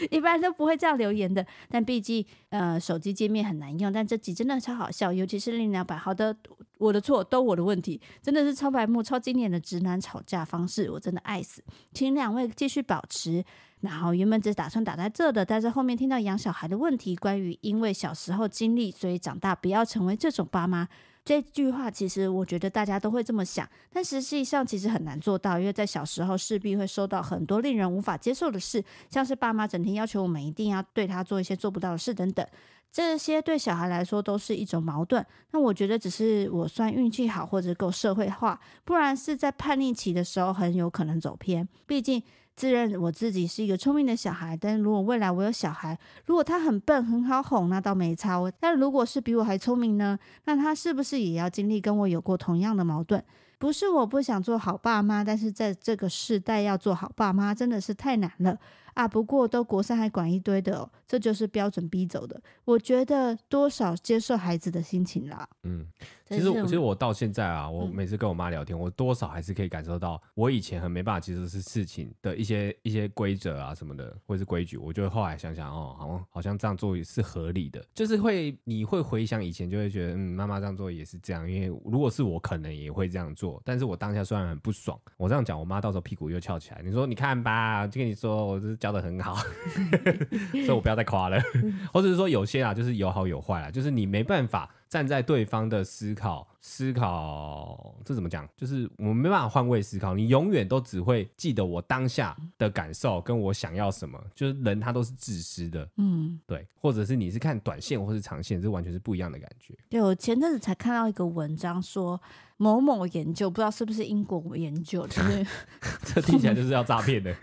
一般都不会这样留言的，但毕竟呃手机界面很难用，但这集真的超好笑，尤其是令老板。好的，我的错，都我的问题，真的是超白目、超经典的直男吵架方式，我真的爱死。请两位继续保持。然后原本只打算打在这的，但是后面听到养小孩的问题，关于因为小时候经历，所以长大不要成为这种爸妈。这句话其实我觉得大家都会这么想，但实际上其实很难做到，因为在小时候势必会受到很多令人无法接受的事，像是爸妈整天要求我们一定要对他做一些做不到的事等等，这些对小孩来说都是一种矛盾。那我觉得只是我算运气好或者够社会化，不然是在叛逆期的时候很有可能走偏，毕竟。自认我自己是一个聪明的小孩，但如果未来我有小孩，如果他很笨很好哄，那倒没差。但如果是比我还聪明呢？那他是不是也要经历跟我有过同样的矛盾？不是我不想做好爸妈，但是在这个世代要做好爸妈真的是太难了。啊，不过都国三还管一堆的哦，这就是标准逼走的。我觉得多少接受孩子的心情啦。嗯，其实我其实我到现在啊，我每次跟我妈聊天，嗯、我多少还是可以感受到，我以前很没办法接受是事情的一些一些规则啊什么的，或者是规矩。我就后来想想哦，好像好像这样做也是合理的，就是会你会回想以前，就会觉得嗯，妈妈这样做也是这样。因为如果是我，可能也会这样做。但是我当下虽然很不爽，我这样讲，我妈到时候屁股又翘起来。你说你看吧，就跟你说，我是。教的很好，所以我不要再夸了，或者是说有些啊，就是有好有坏啊，就是你没办法站在对方的思考思考，这怎么讲？就是我们没办法换位思考，你永远都只会记得我当下的感受跟我想要什么。就是人他都是自私的，嗯，对，或者是你是看短线或是长线，这完全是不一样的感觉。对，我前阵子才看到一个文章说。某某研究，不知道是不是英国研究，就是 这听起来就是要诈骗的。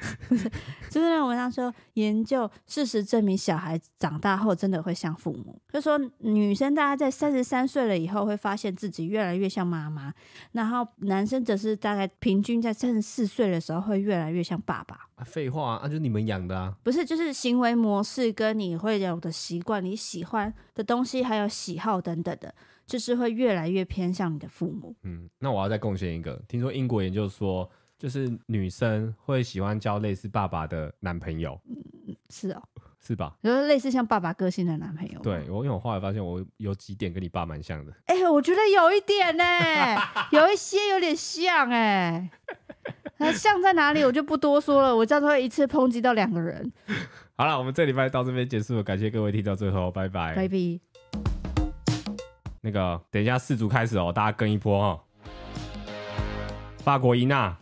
就是那文章说，研究事实证明，小孩长大后真的会像父母。就说女生大家在三十三岁了以后，会发现自己越来越像妈妈，然后男生则是大概平均在三十四岁的时候，会越来越像爸爸。废话啊，那就是你们养的啊？不是，就是行为模式跟你会有的习惯，你喜欢的东西，还有喜好等等的。就是会越来越偏向你的父母。嗯，那我要再贡献一个。听说英国研究说，就是女生会喜欢交类似爸爸的男朋友。嗯，是哦，是吧？就是类似像爸爸个性的男朋友。对，我因为我后来发现，我有几点跟你爸蛮像的。哎、欸，我觉得有一点呢，有一些有点像哎。那像在哪里，我就不多说了。我这样子会一次抨击到两个人。好了，我们这礼拜到这边结束了，感谢各位听到最后，拜拜，拜拜。那个，等一下四组开始哦，大家跟一波哦。法国伊娜。